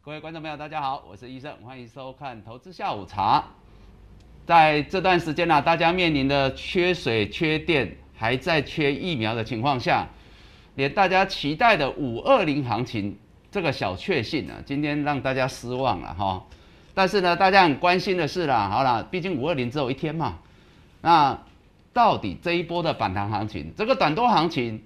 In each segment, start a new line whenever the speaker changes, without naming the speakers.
各位观众朋友，大家好，我是医生，欢迎收看《投资下午茶》。在这段时间呢、大家面临的缺水、缺电，还在缺疫苗的情况下，连大家期待的五二零行情这个小确幸呢，今天让大家失望了哈。但是呢，大家很关心的是啦，好啦，毕竟五二零只有一天嘛，那到底这一波的反弹行情，这个短多行情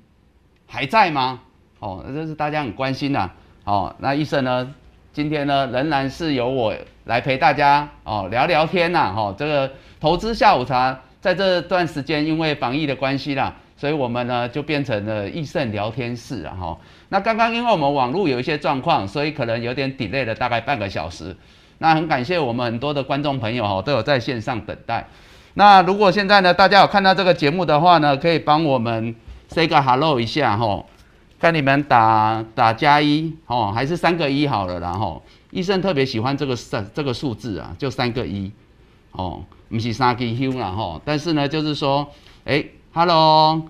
还在吗？哦，这是大家很关心的。哦，那医生呢？今天呢，仍然是由我来陪大家哦聊聊天呐，哈、这个投资下午茶，在这段时间因为防疫的关系啦，所以我们呢就变成了益盛聊天室啊，哈、那刚刚因为我们网络有一些状况，所以可能有点 delay 了大概半个小时。那很感谢我们很多的观众朋友哈，都有在线上等待。那如果现在呢，大家有看到这个节目的话呢，可以帮我们 say 个 hello 一下哈。看你们打打加一哦，还是三个一好了啦吼。医生特别喜欢这个三这个数字啊，就三个一哦，不是三个 Q 啦吼。但是呢，就是说，哎，Hello，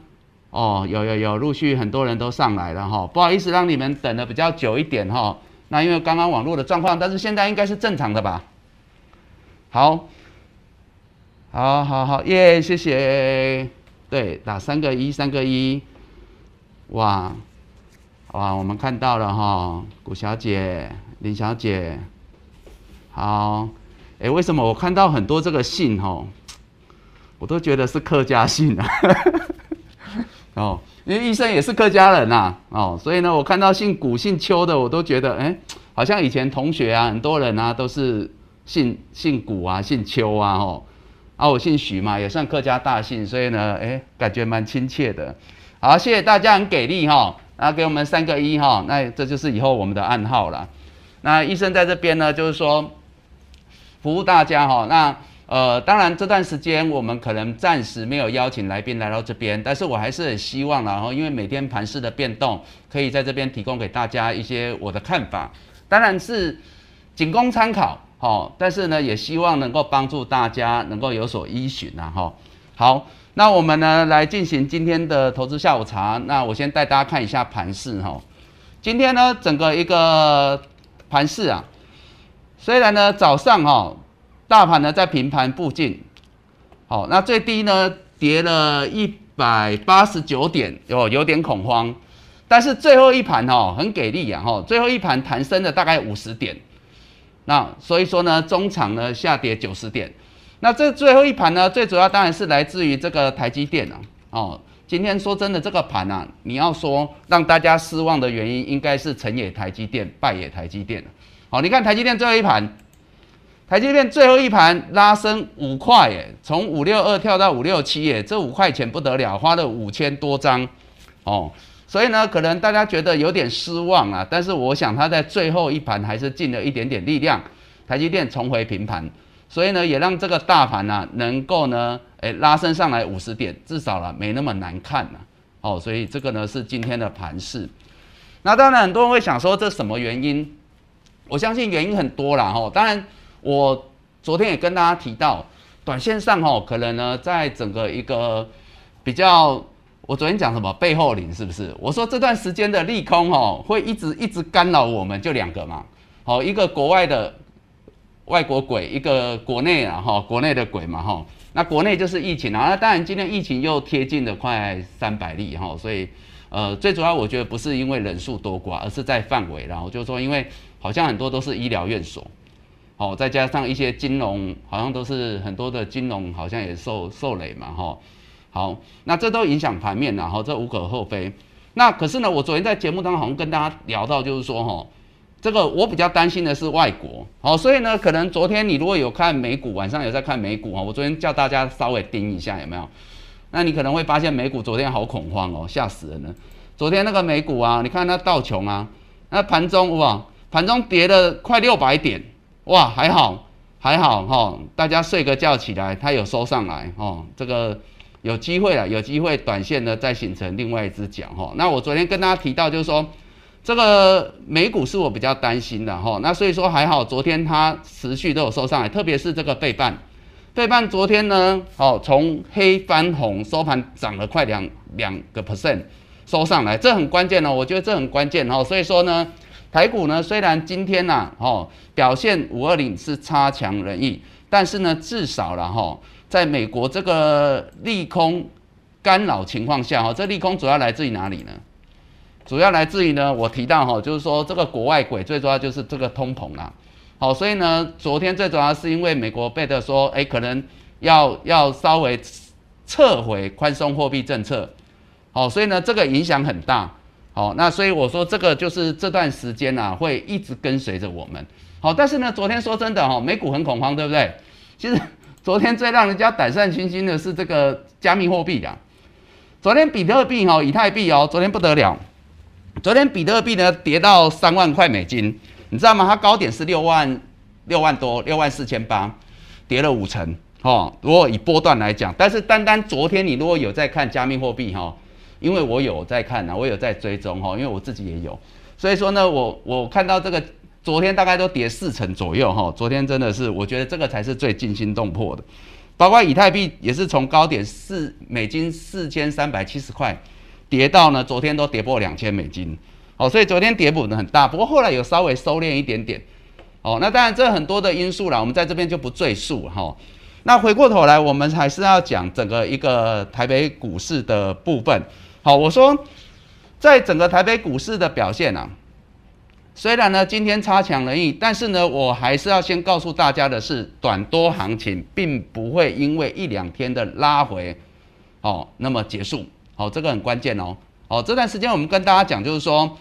哦，有有有，陆续很多人都上来了哈。不好意思让你们等的比较久一点哈。那因为刚刚网络的状况，但是现在应该是正常的吧？好，好好好，耶，谢谢。对，打三个一，三个一，哇。哇，我们看到了哈，古小姐、林小姐，好，哎，为什么我看到很多这个姓哈，我都觉得是客家姓啊，哦，因为医生也是客家人呐、哦，所以呢，我看到姓古、姓邱的，我都觉得，哎，好像以前同学啊，很多人啊都是姓姓古啊、姓邱啊，哦，啊，我姓许嘛，也算客家大姓，所以呢，哎，感觉蛮亲切的。好，谢谢大家很给力哈。那给我们三个一哈，那这就是以后我们的暗号了。那医生在这边呢，就是说服务大家哈。那呃，当然这段时间我们可能暂时没有邀请来宾来到这边，但是我还是很希望然后因为每天盘势的变动，可以在这边提供给大家一些我的看法，当然是仅供参考哦。但是呢，也希望能够帮助大家能够有所依循呐哈。好。那我们呢来进行今天的投资下午茶。那我先带大家看一下盘势哈。今天呢整个一个盘势啊，虽然呢早上哈大盘呢在平盘附近，好，那最低呢跌了一百八十九点，有有点恐慌，但是最后一盘哈很给力啊哈，最后一盘弹升了大概五十点，那所以说呢中场呢下跌九十点。那这最后一盘呢，最主要当然是来自于这个台积电啊。哦，今天说真的，这个盘啊，你要说让大家失望的原因，应该是成也台积电，败也台积电好，你看台积电最后一盘，台积电最后一盘拉升五块，耶，从五六二跳到五六七，耶，这五块钱不得了，花了五千多张，哦，所以呢，可能大家觉得有点失望啊。但是我想它在最后一盘还是尽了一点点力量，台积电重回平盘。所以呢，也让这个大盘呢、能够呢，诶拉升上来五十点，至少了没那么难看了、哦，所以这个呢是今天的盘势。那当然很多人会想说，这什么原因？我相信原因很多啦，哦。当然，我昨天也跟大家提到，短线上哦，可能呢在整个一个比较，我昨天讲什么背后领是不是？我说这段时间的利空哦，会一直一直干扰我们，就两个嘛，好，一个国外的。外国鬼一个国内啊哈，国内的鬼嘛哈，那国内就是疫情啊，那当然今天疫情又贴近了快三百例哈，所以呃最主要我觉得不是因为人数多寡，而是在范围，然后就是说因为好像很多都是医疗院所，哦再加上一些金融，好像都是很多的金融好像也受受累嘛哈，好，那这都影响盘面然后这无可厚非。那可是呢，我昨天在节目当中好像跟大家聊到，就是说哈。这个我比较担心的是外国，好，所以呢，可能昨天你如果有看美股，晚上有在看美股哈，我昨天叫大家稍微盯一下有没有？那你可能会发现美股昨天好恐慌哦，吓死人了。昨天那个美股啊，你看那道琼啊，那盘中哇，盘中跌了快六百点，哇，还好还好哈，大家睡个觉起来，它有收上来哦，这个有机会了，有机会短线呢再形成另外一只脚哈。那我昨天跟大家提到就是说。这个美股是我比较担心的哈，那所以说还好，昨天它持续都有收上来，特别是这个费半，费半昨天呢，哦，从黑翻红，收盘涨了快两两个 percent，收上来，这很关键哦，我觉得这很关键哦，所以说呢，台股呢虽然今天呐，哦，表现五二零是差强人意，但是呢，至少了哈，在美国这个利空干扰情况下，哈，这利空主要来自于哪里呢？主要来自于呢，我提到哈，就是说这个国外鬼最主要就是这个通膨啦。好，所以呢，昨天最主要是因为美国贝特说，哎，可能要要稍微撤回宽松货币政策，好，所以呢，这个影响很大，好，那所以我说这个就是这段时间啊，会一直跟随着我们，好，但是呢，昨天说真的哈，美股很恐慌，对不对？其实昨天最让人家胆战心惊的是这个加密货币的，昨天比特币哈，以太币哦，昨天不得了，昨天比特币呢跌到三万块美金。你知道吗？它高点是六万六万多，六万四千八，跌了五成，哈。如果以波段来讲，但是单单昨天你如果有在看加密货币，哈，因为我有在看呢，我有在追踪，哈，因为我自己也有，所以说呢，我我看到这个昨天大概都跌四成左右，哈。昨天真的是，我觉得这个才是最惊心动魄的，包括以太币也是从高点四美金四千三百七十块，跌到呢，昨天都跌破两千美金。哦，所以昨天跌幅呢很大，不过后来有稍微收敛一点点。哦，那当然这很多的因素啦，我们在这边就不赘述哈。那回过头来，我们还是要讲整个一个台北股市的部分。好，我说在整个台北股市的表现啊，虽然呢今天差强人意，但是呢我还是要先告诉大家的是，短多行情并不会因为一两天的拉回，哦，那么结束。好，这个很关键哦。哦，这段时间我们跟大家讲，就是说。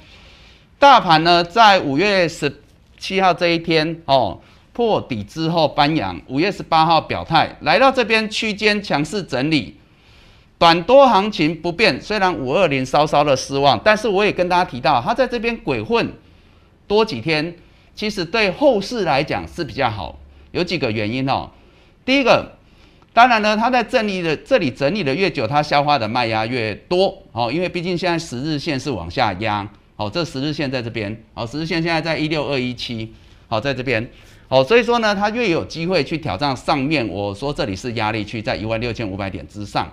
大盘呢，在五月十七号这一天哦，破底之后翻阳，五月十八号表态，来到这边区间强势整理，短多行情不变。虽然五二零稍稍的失望，但是我也跟大家提到，它在这边鬼混多几天，其实对后市来讲是比较好。有几个原因哦。第一个，当然呢，它在整理的这里整理的越久，它消化的卖压越多哦，因为毕竟现在十日线是往下压。好，这十日线在这边，好，十日线现在在一六二一七，好，在这边，好，所以说呢，它越有机会去挑战上面，我说这里是压力区，在一万六千五百点之上。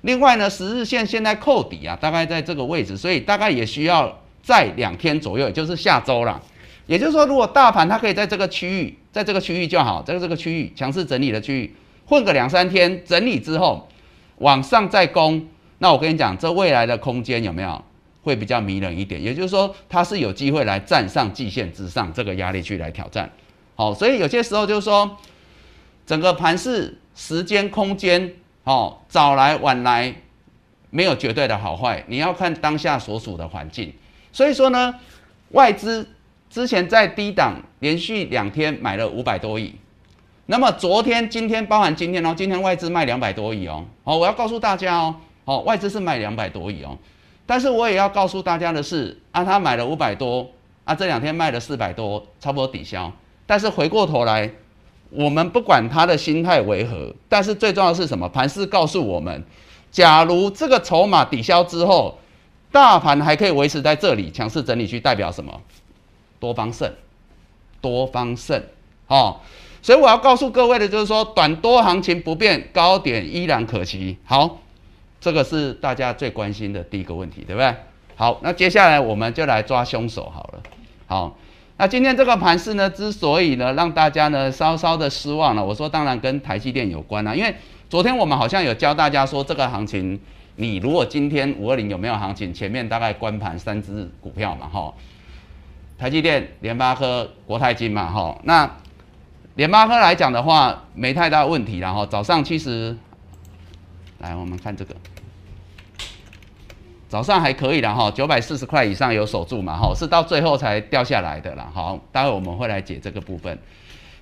另外呢，十日线现在扣底啊，大概在这个位置，所以大概也需要在两天左右，也就是下周了。也就是说，如果大盘它可以在这个区域，在这个区域就好，在这个区域强势整理的区域混个两三天，整理之后往上再攻，那我跟你讲，这未来的空间有没有？会比较迷人一点，也就是说，它是有机会来站上季线之上这个压力去来挑战。好，所以有些时候就是说，整个盘市时间空间，好早来晚来没有绝对的好坏，你要看当下所属的环境。所以说呢，外资之前在低档连续两天买了五百多亿，那么昨天、今天包含今天哦，今天外资卖两百多亿哦。好，我要告诉大家哦，好，外资是卖两百多亿哦。但是我也要告诉大家的是，啊，他买了五百多，啊，这两天卖了四百多，差不多抵消。但是回过头来，我们不管他的心态为何，但是最重要的是什么？盘势告诉我们，假如这个筹码抵消之后，大盘还可以维持在这里强势整理区，代表什么？多方胜，多方胜，哦。所以我要告诉各位的就是说，短多行情不变，高点依然可期。好。这个是大家最关心的第一个问题，对不对？好，那接下来我们就来抓凶手好了。好，那今天这个盘势呢，之所以呢让大家呢稍稍的失望了，我说当然跟台积电有关啊，因为昨天我们好像有教大家说这个行情，你如果今天五二零有没有行情，前面大概关盘三只股票嘛，哈，台积电、联发科、国泰金嘛，哈，那联发科来讲的话，没太大问题，然后早上其实。来，我们看这个，早上还可以的哈，九百四十块以上有守住嘛哈，是到最后才掉下来的啦。好，待会我们会来解这个部分。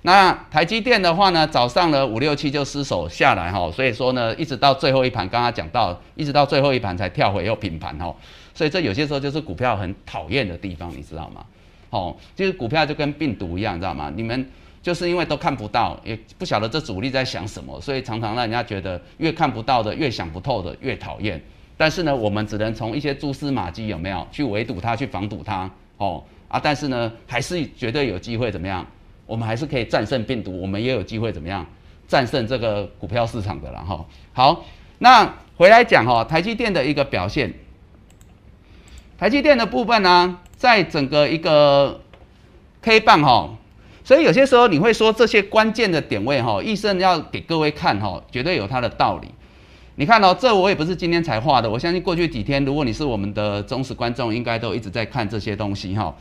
那台积电的话呢，早上呢五六七就失守下来哈，所以说呢，一直到最后一盘，刚刚讲到，一直到最后一盘才跳回又平盘哈，所以这有些时候就是股票很讨厌的地方，你知道吗？好，就是股票就跟病毒一样，知道吗？你们。就是因为都看不到，也不晓得这主力在想什么，所以常常让人家觉得越看不到的、越想不透的越讨厌。但是呢，我们只能从一些蛛丝马迹有没有去围堵它、去防堵它哦啊！但是呢，还是绝对有机会怎么样？我们还是可以战胜病毒，我们也有机会怎么样战胜这个股票市场的了哈。好，那回来讲哈，台积电的一个表现，台积电的部分呢，在整个一个 K 棒哈，所以有些时候你会说这些关键的点位哈，医生要给各位看哈，绝对有它的道理。你看哦，这我也不是今天才画的，我相信过去几天，如果你是我们的忠实观众，应该都一直在看这些东西哈。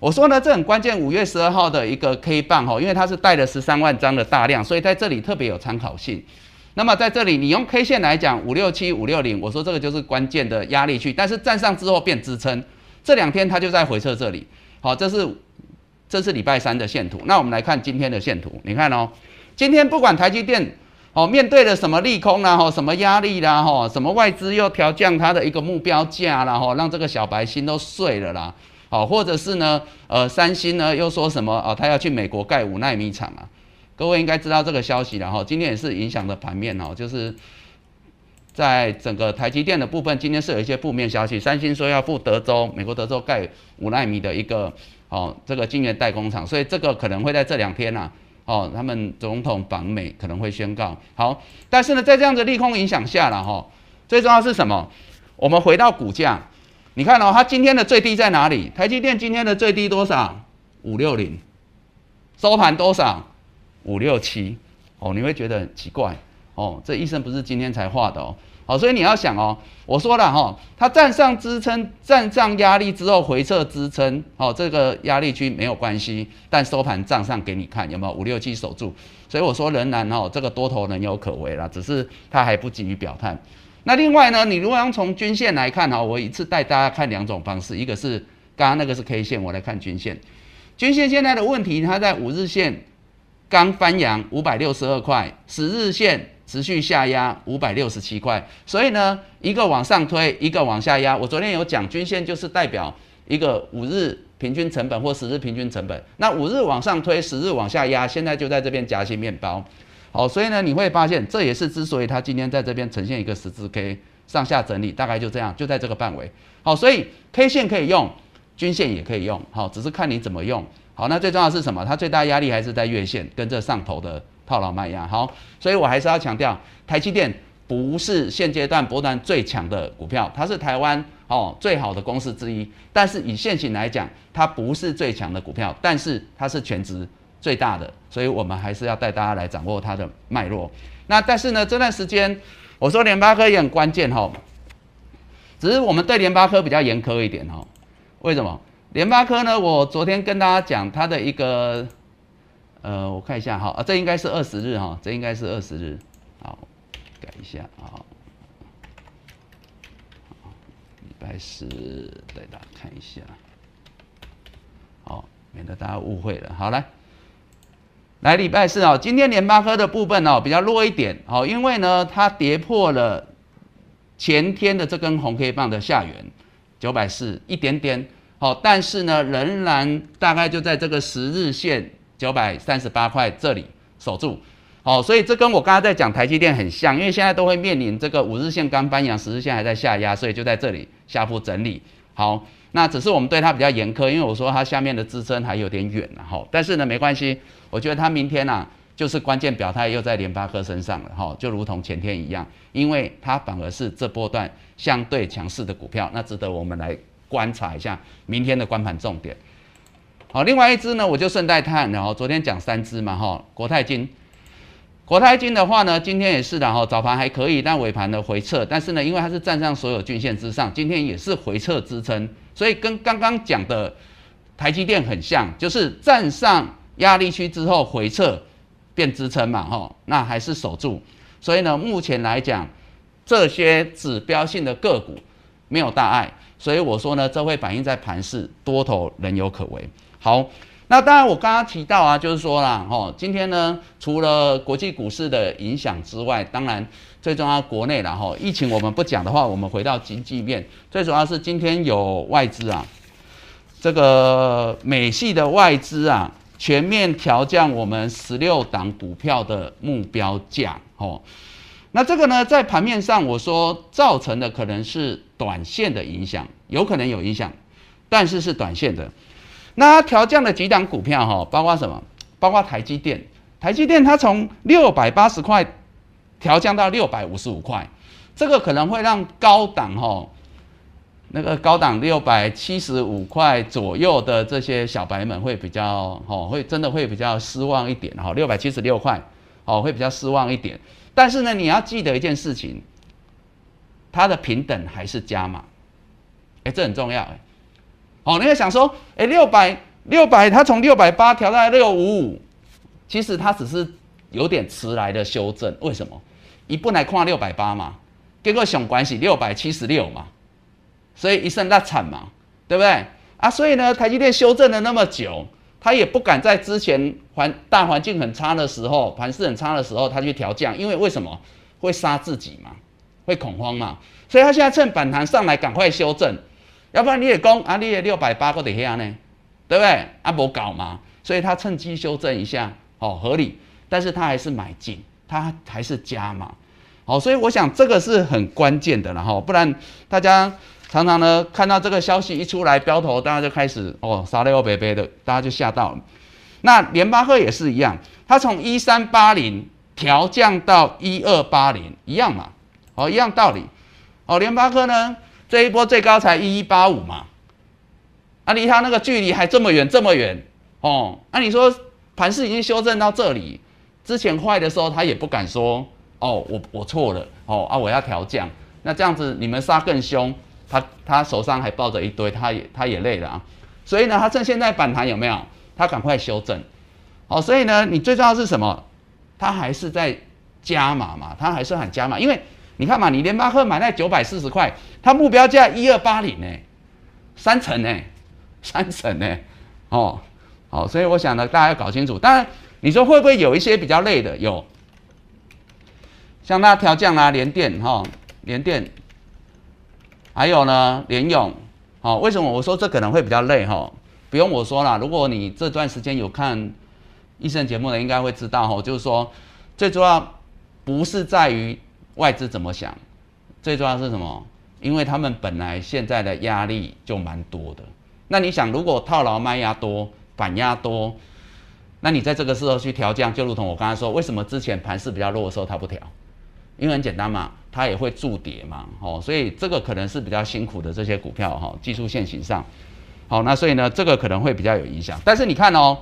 我说呢，这很关键，五月十二号的一个 K 棒哈，因为它是带了十三万张的大量，所以在这里特别有参考性。那么在这里，你用 K 线来讲，五六七五六零，我说这个就是关键的压力区，但是站上之后变支撑，这两天它就在回撤这里。好，这是这是礼拜三的线图。那我们来看今天的线图，你看哦，今天不管台积电。哦，面对了什么利空啦，吼，什么压力啦，吼，什么外资又调降它的一个目标价啦，吼，让这个小白心都碎了啦，好，或者是呢，呃，三星呢又说什么哦，他要去美国盖五纳米厂啊，各位应该知道这个消息了哈，今天也是影响的盘面哦，就是在整个台积电的部分，今天是有一些负面消息，三星说要赴德州，美国德州盖五纳米的一个哦，这个晶圆代工厂，所以这个可能会在这两天呐。哦，他们总统访美可能会宣告好，但是呢，在这样的利空影响下了哈，最重要是什么？我们回到股价，你看哦，它今天的最低在哪里？台积电今天的最低多少？五六零，收盘多少？五六七。哦，你会觉得很奇怪哦，这医生不是今天才画的哦。好，所以你要想哦，我说了哈，它站上支撑、站上压力之后回撤支撑，好，这个压力区没有关系，但收盘站上给你看有没有五六七守住，所以我说仍然哦，这个多头仍有可为啦，只是它还不急于表态。那另外呢，你如果要从均线来看哈，我一次带大家看两种方式，一个是刚刚那个是 K 线，我来看均线，均线现在的问题，它在五日线刚翻阳五百六十二块，十日线。持续下压五百六十七块，所以呢，一个往上推，一个往下压。我昨天有讲，均线就是代表一个五日平均成本或十日平均成本。那五日往上推，十日往下压，现在就在这边夹心面包。好，所以呢，你会发现这也是之所以它今天在这边呈现一个十字 K 上下整理，大概就这样，就在这个范围。好，所以 K 线可以用，均线也可以用，好，只是看你怎么用。好，那最重要是什么？它最大压力还是在月线跟这上头的。套牢卖压好，所以我还是要强调，台积电不是现阶段波段最强的股票，它是台湾哦最好的公司之一。但是以现行来讲，它不是最强的股票，但是它是全值最大的，所以我们还是要带大家来掌握它的脉络。那但是呢，这段时间我说联发科也很关键哈，只是我们对联发科比较严苛一点哈。为什么？联发科呢？我昨天跟大家讲它的一个。呃，我看一下哈，啊，这应该是二十日哈，这应该是二十日，好，改一下啊，礼拜四带大家看一下，好，免得大家误会了，好来，来礼拜四哦，今天联发科的部分哦比较弱一点，好，因为呢它跌破了前天的这根红 K 棒的下缘九百四一点点，好，但是呢仍然大概就在这个十日线。九百三十八块这里守住，好，所以这跟我刚刚在讲台积电很像，因为现在都会面临这个五日线刚翻阳，十日线还在下压，所以就在这里下幅整理。好，那只是我们对它比较严苛，因为我说它下面的支撑还有点远了哈。但是呢，没关系，我觉得它明天呐就是关键表态又在联发科身上了哈，就如同前天一样，因为它反而是这波段相对强势的股票，那值得我们来观察一下明天的关盘重点。好，另外一只呢，我就顺带探，然后昨天讲三只嘛，哈，国泰金，国泰金的话呢，今天也是的，哈，早盘还可以，但尾盘的回撤，但是呢，因为它是站上所有均线之上，今天也是回撤支撑，所以跟刚刚讲的台积电很像，就是站上压力区之后回撤变支撑嘛，哈，那还是守住，所以呢，目前来讲，这些指标性的个股没有大碍，所以我说呢，这会反映在盘势多头仍有可为。好，那当然我刚刚提到啊，就是说啦，哦，今天呢，除了国际股市的影响之外，当然最重要国内啦哈。疫情我们不讲的话，我们回到经济面，最主要是今天有外资啊，这个美系的外资啊，全面调降我们十六档股票的目标价，哦，那这个呢，在盘面上我说造成的可能是短线的影响，有可能有影响，但是是短线的。那调降的几档股票哈，包括什么？包括台积电。台积电它从六百八十块调降到六百五十五块，这个可能会让高档哈。那个高档六百七十五块左右的这些小白们会比较哦，会真的会比较失望一点哈，六百七十六块哦，会比较失望一点。但是呢，你要记得一件事情，它的平等还是加码，哎，这很重要哎。哦，你要想说，哎，六百六百，它从六百八调到六五五，其实它只是有点迟来的修正，为什么？一不来跨六百八嘛，结果想关系六百七十六嘛。所以一声大惨嘛，对不对啊？所以呢，台积电修正了那么久，他也不敢在之前环大环境很差的时候，盘势很差的时候，他去调降，因为为什么会杀自己嘛？会恐慌嘛？所以他现在趁反弹上来赶快修正，要不然你也攻啊，你也六百八个底下呢，对不对？啊，不搞嘛，所以他趁机修正一下，哦，合理，但是他还是买进，他还是加嘛，好，所以我想这个是很关键的了哈，不然大家。常常呢，看到这个消息一出来，标头大家就开始哦，杀的哦，北北的，大家就吓到了。那联发科也是一样，它从一三八零调降到一二八零，一样嘛，哦，一样道理。哦，联发科呢，这一波最高才一一八五嘛，啊，离它那个距离还这么远，这么远哦。那你说盘势已经修正到这里，之前坏的时候，他也不敢说哦，我我错了哦啊，我要调降。那这样子你们杀更凶。他他手上还抱着一堆，他也他也累了啊，所以呢，他趁现在反弹有没有？他赶快修正，好，所以呢，你最重要是什么？他还是在加码嘛，他还是很加码，因为你看嘛，你联发科买在九百四十块，它目标价一二八零呢，三成呢，三成呢，哦，好，所以我想呢，大家要搞清楚。当然，你说会不会有一些比较累的？有，像那调降啊，联电哈，联电。还有呢，联勇，好，为什么我说这可能会比较累哈？不用我说了，如果你这段时间有看医生节目的，应该会知道哈，就是说最主要不是在于外资怎么想，最重要是什么？因为他们本来现在的压力就蛮多的。那你想，如果套牢卖压多，反压多，那你在这个时候去调降，就如同我刚才说，为什么之前盘势比较弱的时候它不调？因为很简单嘛，它也会筑跌嘛，哦，所以这个可能是比较辛苦的这些股票哈，技术线型上，好，那所以呢，这个可能会比较有影响。但是你看哦，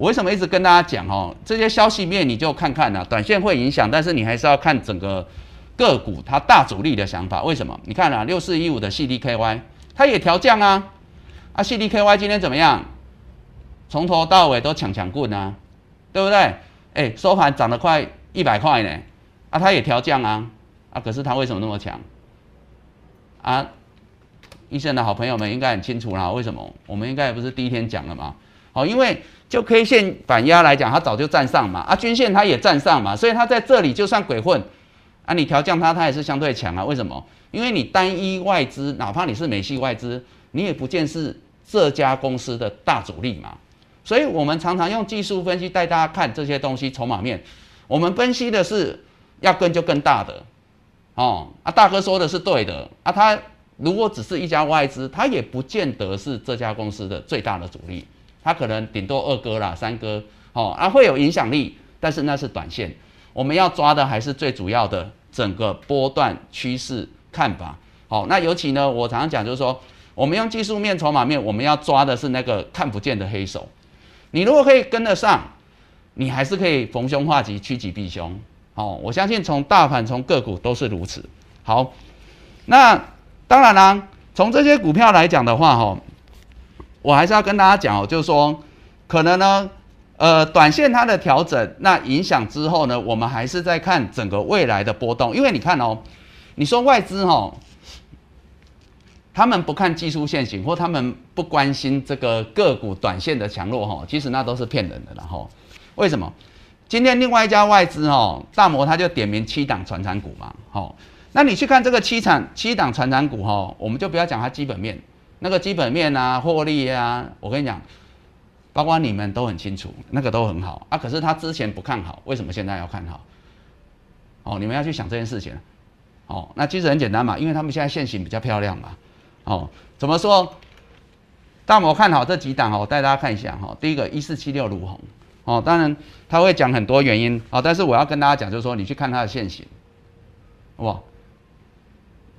我为什么一直跟大家讲哦，这些消息面你就看看呐，短线会影响，但是你还是要看整个个股它大主力的想法。为什么？你看啊，六四一五的 CDKY 它也调降啊，啊，CDKY 今天怎么样？从头到尾都抢抢棍啊，对不对？哎，收盘涨了快一百块呢。啊，它也调降啊，啊，可是它为什么那么强？啊，医生的好朋友们应该很清楚啦，为什么？我们应该也不是第一天讲了嘛。好，因为就 K 线反压来讲，它早就站上嘛，啊，均线它也站上嘛，所以它在这里就算鬼混，啊，你调降它，它也是相对强啊。为什么？因为你单一外资，哪怕你是美系外资，你也不见是这家公司的大主力嘛。所以我们常常用技术分析带大家看这些东西，筹码面，我们分析的是。要跟就更大的，哦，啊，大哥说的是对的，啊，他如果只是一家外资，他也不见得是这家公司的最大的主力，他可能顶多二哥啦、三哥，哦，啊，会有影响力，但是那是短线，我们要抓的还是最主要的整个波段趋势看法，好，那尤其呢，我常常讲就是说，我们用技术面、筹码面，我们要抓的是那个看不见的黑手，你如果可以跟得上，你还是可以逢凶化吉、趋吉避凶。哦，我相信从大盘、从个股都是如此。好，那当然啦，从这些股票来讲的话，哈，我还是要跟大家讲哦，就是说，可能呢，呃，短线它的调整，那影响之后呢，我们还是在看整个未来的波动。因为你看哦，你说外资哈，他们不看技术线型，或他们不关心这个个股短线的强弱哈，其实那都是骗人的。然后，为什么？今天另外一家外资哦，大摩他就点名七档传产股嘛，好，那你去看这个七产七档传产股哈，我们就不要讲它基本面，那个基本面啊，获利啊，我跟你讲，包括你们都很清楚，那个都很好啊，可是他之前不看好，为什么现在要看好？哦，你们要去想这件事情，哦，那其实很简单嘛，因为他们现在现形比较漂亮嘛，哦，怎么说？大摩看好这几档哦，我带大家看一下哈，第一个一四七六卢红。哦，当然他会讲很多原因啊，但是我要跟大家讲，就是说你去看它的线型，哇，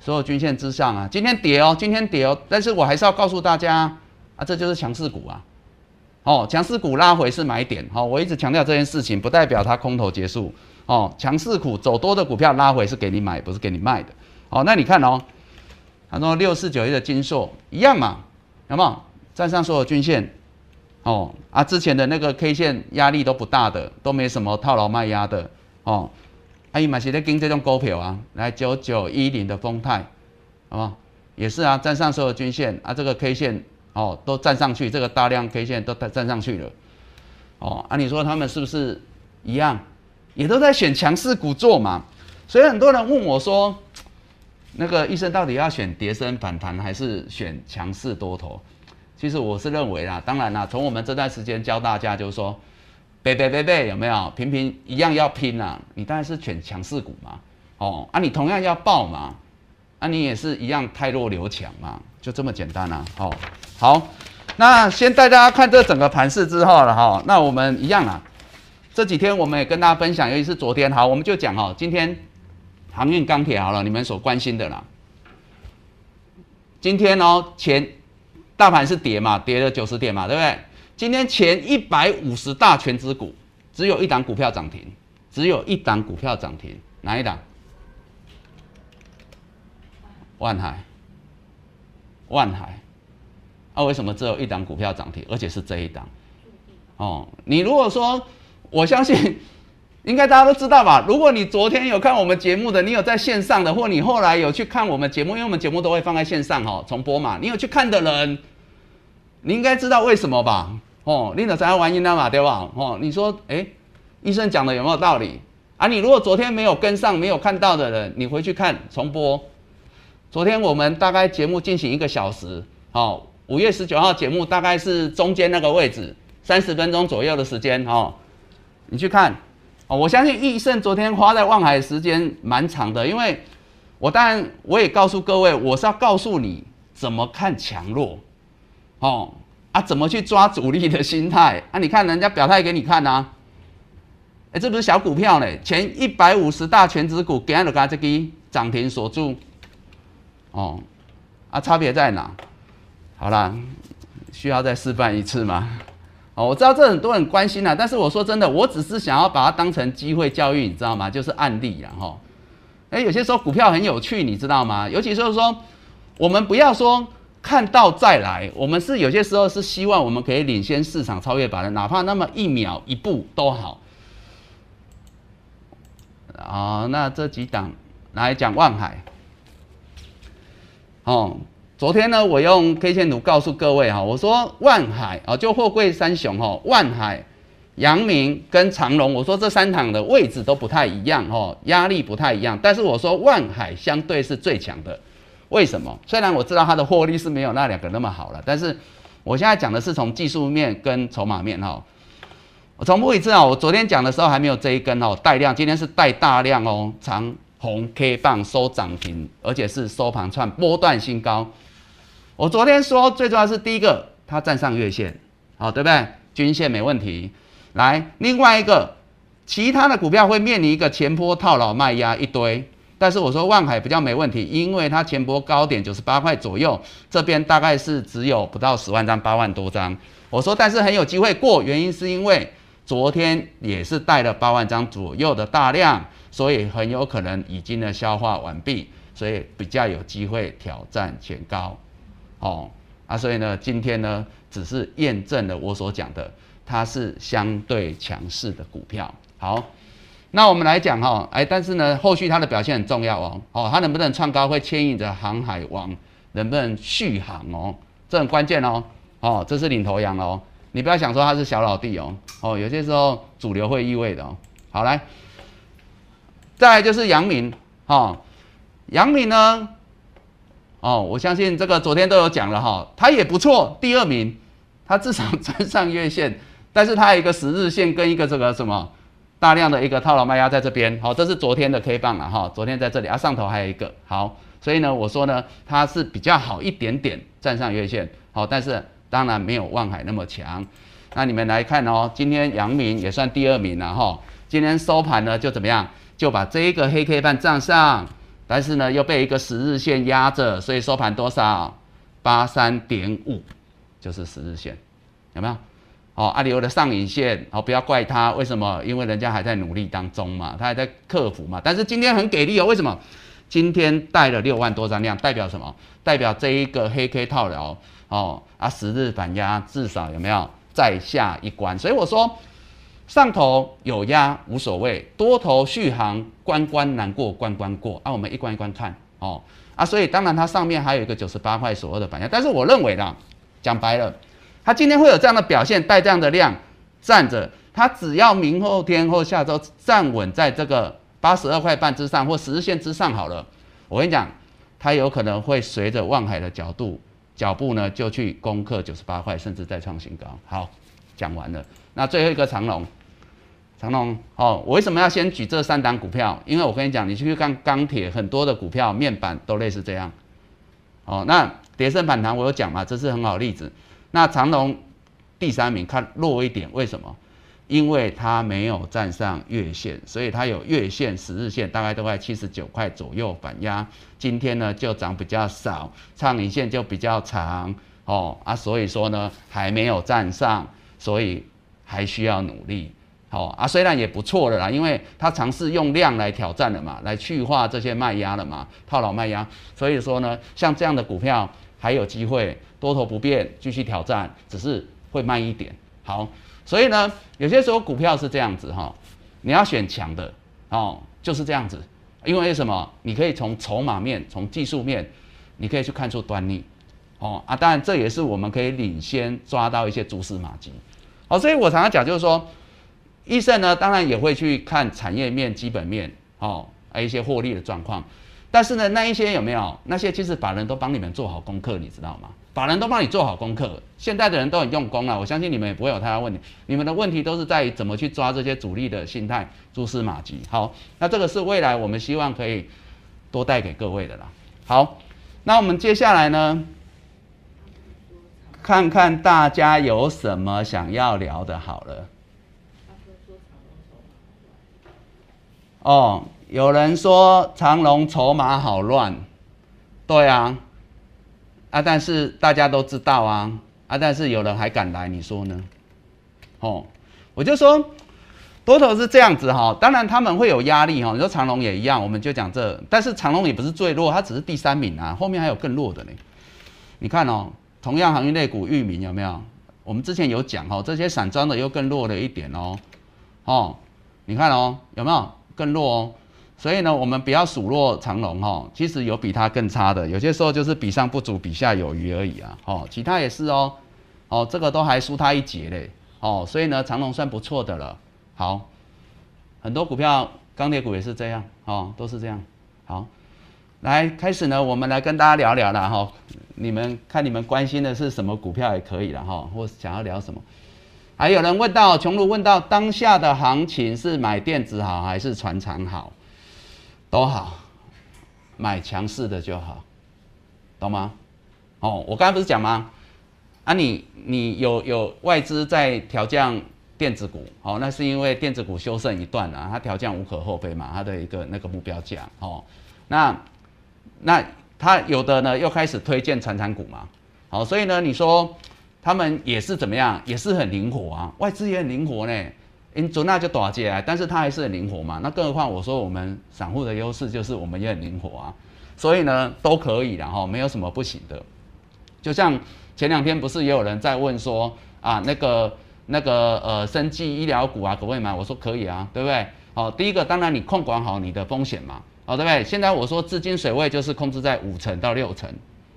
所有均线之上啊，今天跌哦，今天跌哦，但是我还是要告诉大家啊，这就是强势股啊，哦，强势股拉回是买点，好，我一直强调这件事情，不代表它空头结束，哦，强势股走多的股票拉回是给你买，不是给你卖的，哦，那你看哦，他说六四九一的金硕一样嘛，有没有？站上所有均线？哦啊，之前的那个 K 线压力都不大的，都没什么套牢卖压的。哦。阿姨买是在跟这种股票啊，来九九一零的丰泰，好不好？也是啊，站上所有均线啊，这个 K 线哦都站上去，这个大量 K 线都站上去了。哦啊，你说他们是不是一样？也都在选强势股做嘛？所以很多人问我说，那个医生到底要选跌升反弹还是选强势多头？其实我是认为啦，当然啦，从我们这段时间教大家就是说，别别别别有没有平平一样要拼呐？你当然是选强势股嘛，哦啊，你同样要爆嘛，啊你也是一样太弱留强嘛，就这么简单啊，哦好，那先带大家看这整个盘势之后了哈，那我们一样啊，这几天我们也跟大家分享，尤其是昨天，好，我们就讲哈，今天航运钢铁好了，你们所关心的啦，今天哦前。大盘是跌嘛，跌了九十点嘛，对不对？今天前一百五十大全指股，只有一档股票涨停，只有一档股票涨停，哪一档？万海，万海，啊，为什么只有一档股票涨停，而且是这一档？哦，你如果说，我相信，应该大家都知道吧？如果你昨天有看我们节目的，你有在线上的，或你后来有去看我们节目，因为我们节目都会放在线上哈，重播嘛，你有去看的人。你应该知道为什么吧？哦，你怎才要玩音了嘛，对吧？哦，你说，哎，医生讲的有没有道理啊？你如果昨天没有跟上、没有看到的人，你回去看重播。昨天我们大概节目进行一个小时，哦，五月十九号节目大概是中间那个位置，三十分钟左右的时间，哦，你去看，哦，我相信益盛昨天花在望海时间蛮长的，因为我当然我也告诉各位，我是要告诉你怎么看强弱。哦啊，怎么去抓主力的心态 啊？你看人家表态给你看呐，哎，这不是小股票嘞，前一百五十大全指股，给俺的嘎这个涨停锁住，哦，啊，差别在哪？好啦，需要再示范一次吗？哦，我知道这很多人关心啊，但是我说真的，我只是想要把它当成机会教育，你知道吗？就是案例啊，哈，哎，有些时候股票很有趣，你知道吗？尤其是说，我们不要说。看到再来，我们是有些时候是希望我们可以领先市场，超越别人，哪怕那么一秒一步都好。啊，那这几档来讲万海。哦，昨天呢，我用 K 线图告诉各位哈，我说万海啊，就货柜三雄哈，万海、阳明跟长隆，我说这三档的位置都不太一样哈，压力不太一样，但是我说万海相对是最强的。为什么？虽然我知道它的获利是没有那两个那么好了，但是我现在讲的是从技术面跟筹码面哈。我重复一次啊，我昨天讲的时候还没有这一根哦带量，今天是带大量哦，长红 K 棒收涨停，而且是收盘创波段新高。我昨天说最重要是第一个，它站上月线，好对不对？均线没问题。来，另外一个，其他的股票会面临一个前坡套牢卖压一堆。但是我说万海比较没问题，因为它前波高点九十八块左右，这边大概是只有不到十万张，八万多张。我说，但是很有机会过，原因是因为昨天也是带了八万张左右的大量，所以很有可能已经呢消化完毕，所以比较有机会挑战前高。哦，啊，所以呢，今天呢只是验证了我所讲的，它是相对强势的股票。好。那我们来讲哈，哎，但是呢，后续它的表现很重要哦，哦，它能不能创高会牵引着航海王能不能续航哦，这很关键哦，哦，这是领头羊哦，你不要想说它是小老弟哦，哦，有些时候主流会意味的哦，好来，再来就是阳明，哈，阳明呢，哦，我相信这个昨天都有讲了哈，他也不错，第二名，他至少 站上月线，但是他有一个十日线跟一个这个什么？大量的一个套牢卖压在这边，好，这是昨天的 K 棒了哈，昨天在这里啊，上头还有一个好，所以呢，我说呢，它是比较好一点点站上月线，好，但是当然没有望海那么强。那你们来看哦，今天阳明也算第二名了哈。今天收盘呢就怎么样？就把这一个黑 K 棒站上，但是呢又被一个十日线压着，所以收盘多少？八三点五，就是十日线，有没有？哦，阿里欧的上影线，哦，不要怪他，为什么？因为人家还在努力当中嘛，他还在克服嘛。但是今天很给力哦，为什么？今天带了六万多张量，代表什么？代表这一个黑 K 套牢哦，啊，十日反压至少有没有再下一关？所以我说，上头有压无所谓，多头续航关关难过关关过啊，我们一关一关看哦，啊，所以当然它上面还有一个九十八块所谓的反压，但是我认为啦，讲白了。它今天会有这样的表现，带这样的量站着，它只要明后天或下周站稳在这个八十二块半之上或十日线之上好了，我跟你讲，它有可能会随着望海的角度脚步呢，就去攻克九十八块，甚至再创新高。好，讲完了，那最后一个长龙，长龙哦，我为什么要先举这三档股票？因为我跟你讲，你去看钢铁很多的股票面板都类似这样，哦，那叠升反弹我有讲嘛，这是很好例子。那长隆第三名，看弱一点，为什么？因为它没有站上月线，所以它有月线、十日线，大概都在七十九块左右反压。今天呢就涨比较少，长影线就比较长哦啊，所以说呢还没有站上，所以还需要努力。好啊，虽然也不错了啦，因为它尝试用量来挑战了嘛，来去化这些卖压了嘛，套牢卖压。所以说呢，像这样的股票还有机会。多头不变，继续挑战，只是会慢一点。好，所以呢，有些时候股票是这样子哈，你要选强的哦，就是这样子。因为什么？你可以从筹码面、从技术面，你可以去看出端倪。哦啊，当然这也是我们可以领先抓到一些蛛丝马迹。好，所以我常常讲就是说，医生呢，当然也会去看产业面、基本面，哦，还有一些获利的状况。但是呢，那一些有没有？那些其实法人都帮你们做好功课，你知道吗？法人都帮你做好功课，现在的人都很用功了，我相信你们也不会有太大问题。你们的问题都是在于怎么去抓这些主力的心态、蛛丝马迹。好，那这个是未来我们希望可以多带给各位的啦。好，那我们接下来呢，看看大家有什么想要聊的。好了。哦，有人说长隆筹码好乱，对啊。啊！但是大家都知道啊，啊！但是有人还敢来，你说呢？哦，我就说多头是这样子哈，当然他们会有压力哈。你说长隆也一样，我们就讲这，但是长隆也不是最弱，它只是第三名啊，后面还有更弱的呢。你看哦，同样行业类股，域名有没有？我们之前有讲哈，这些散装的又更弱了一点哦。哦，你看哦，有没有更弱哦？所以呢，我们不要数落长隆哈，其实有比它更差的，有些时候就是比上不足，比下有余而已啊。哦，其他也是哦，哦，这个都还输它一截嘞。哦，所以呢，长隆算不错的了。好，很多股票，钢铁股也是这样，哦，都是这样。好，来开始呢，我们来跟大家聊聊了哈。你们看，你们关心的是什么股票也可以了哈，或想要聊什么？还有人问到，琼如问到，当下的行情是买电子好还是船厂好？都好，买强势的就好，懂吗？哦，我刚才不是讲吗？啊，你你有有外资在调降电子股，哦，那是因为电子股修正一段啊，它调降无可厚非嘛，它的一个那个目标价，哦，那那它有的呢又开始推荐传产股嘛，好，所以呢，你说他们也是怎么样，也是很灵活啊，外资也很灵活呢。因准那就短接啊，但是它还是很灵活嘛。那更何况我说我们散户的优势就是我们也很灵活啊，所以呢都可以然后没有什么不行的。就像前两天不是也有人在问说啊那个那个呃生技医疗股啊可不可以买？我说可以啊，对不对？好，第一个当然你控管好你的风险嘛，好对不对？现在我说资金水位就是控制在五成到六成，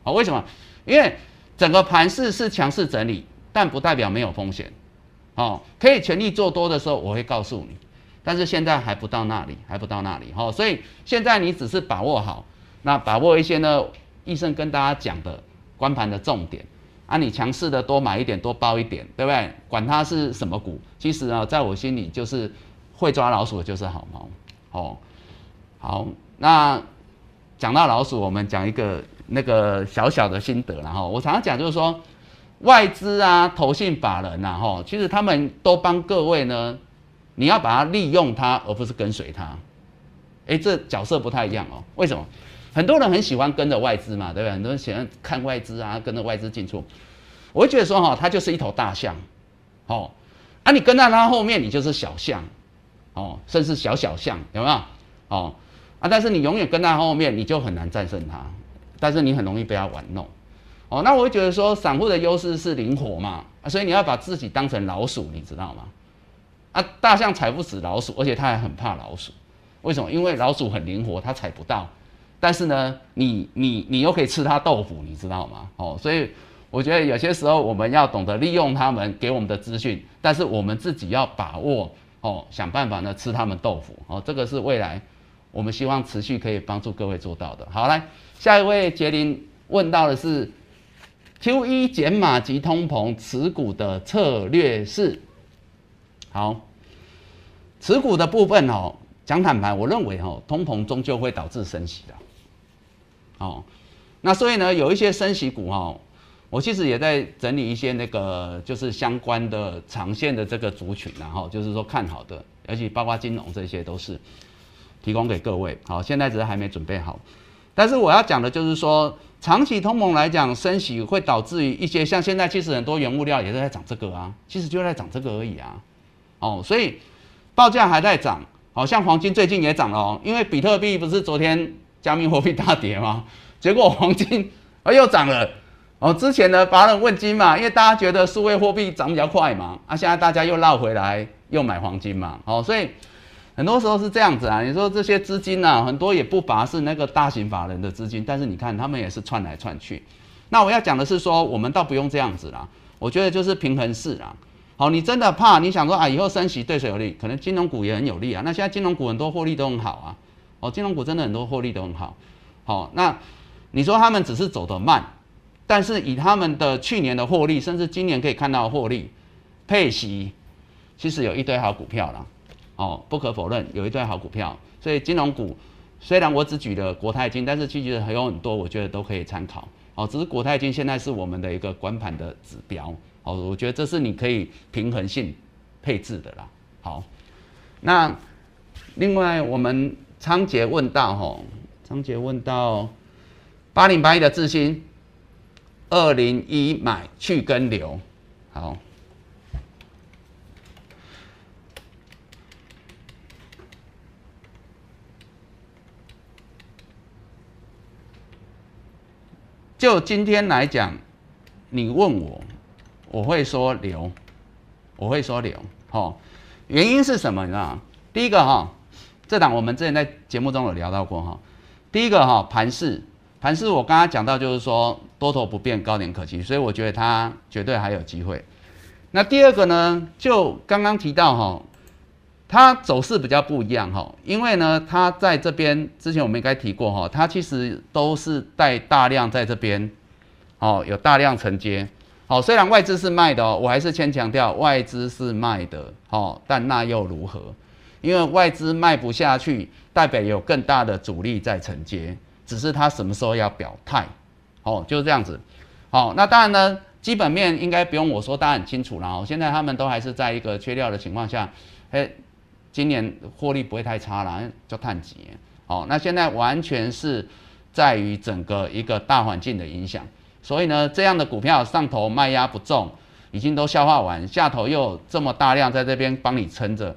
好为什么？因为整个盘势是强势整理，但不代表没有风险。哦，可以全力做多的时候，我会告诉你，但是现在还不到那里，还不到那里，哈，所以现在你只是把握好，那把握一些呢，医生跟大家讲的关盘的重点，啊，你强势的多买一点，多包一点，对不对？管它是什么股，其实啊，在我心里就是会抓老鼠的就是好猫，哦，好，那讲到老鼠，我们讲一个那个小小的心得，然后我常常讲就是说。外资啊、投信法人呐，哈，其实他们都帮各位呢，你要把它利用它，而不是跟随它。哎，这角色不太一样哦。为什么？很多人很喜欢跟着外资嘛，对不对？很多人喜欢看外资啊，跟着外资进出。我会觉得说哈，它就是一头大象，哦，啊，你跟在它后面，你就是小象，哦，甚至小小象，有没有？哦，啊，但是你永远跟在后面，你就很难战胜它，但是你很容易被它玩弄，哦，那我会觉得说，散户的优势是灵活嘛，所以你要把自己当成老鼠，你知道吗？啊，大象踩不死老鼠，而且它还很怕老鼠，为什么？因为老鼠很灵活，它踩不到。但是呢，你你你又可以吃它豆腐，你知道吗？哦，所以我觉得有些时候我们要懂得利用他们给我们的资讯，但是我们自己要把握哦，想办法呢吃他们豆腐哦，这个是未来我们希望持续可以帮助各位做到的。好，来下一位杰林问到的是 Q 一减码及通膨持股的策略是好，持股的部分哦，讲坦白，我认为哦，通膨终究会导致升息的。哦，那所以呢，有一些升息股哈，我其实也在整理一些那个就是相关的长线的这个族群，然后就是说看好的，而且包括金融这些都是提供给各位。好，现在只是还没准备好，但是我要讲的就是说，长期通膨来讲，升息会导致于一些像现在其实很多原物料也是在涨这个啊，其实就在涨这个而已啊。哦，所以报价还在涨，好像黄金最近也涨了哦，因为比特币不是昨天。加密货币大跌吗？结果黄金啊又涨了哦。之前呢，法人问金嘛，因为大家觉得数位货币涨比较快嘛，啊，现在大家又绕回来又买黄金嘛，哦，所以很多时候是这样子啊。你说这些资金呢，很多也不乏是那个大型法人的资金，但是你看他们也是串来串去。那我要讲的是说，我们倒不用这样子啦。我觉得就是平衡式啦。好，你真的怕你想说啊，以后升息对谁有利？可能金融股也很有利啊。那现在金融股很多获利都很好啊。哦，金融股真的很多获利都很好，好，那你说他们只是走得慢，但是以他们的去年的获利，甚至今年可以看到获利配息，其实有一堆好股票了，哦，不可否认有一堆好股票，所以金融股虽然我只举了国泰金，但是其实还有很多，我觉得都可以参考，哦，只是国泰金现在是我们的一个关盘的指标，哦，我觉得这是你可以平衡性配置的啦，好，那另外我们。仓颉问道：“吼，仓颉问到八零八一的智新，二零一买去跟留，好，就今天来讲，你问我，我会说留，我会说留，好，原因是什么呢？第一个哈。”这档我们之前在节目中有聊到过哈，第一个哈盘势，盘势我刚刚讲到就是说多头不变，高点可期，所以我觉得它绝对还有机会。那第二个呢，就刚刚提到哈，它走势比较不一样哈，因为呢它在这边之前我们应该提过哈，它其实都是带大量在这边，哦有大量承接，好虽然外资是卖的哦，我还是先强调外资是卖的，好但那又如何？因为外资卖不下去，代表有更大的阻力在承接，只是它什么时候要表态，哦，就是这样子。好，那当然呢，基本面应该不用我说，大家很清楚了。哦，现在他们都还是在一个缺料的情况下，哎，今年获利不会太差了，就探几。哦，那现在完全是在于整个一个大环境的影响，所以呢，这样的股票上头卖压不重，已经都消化完，下头又这么大量在这边帮你撑着。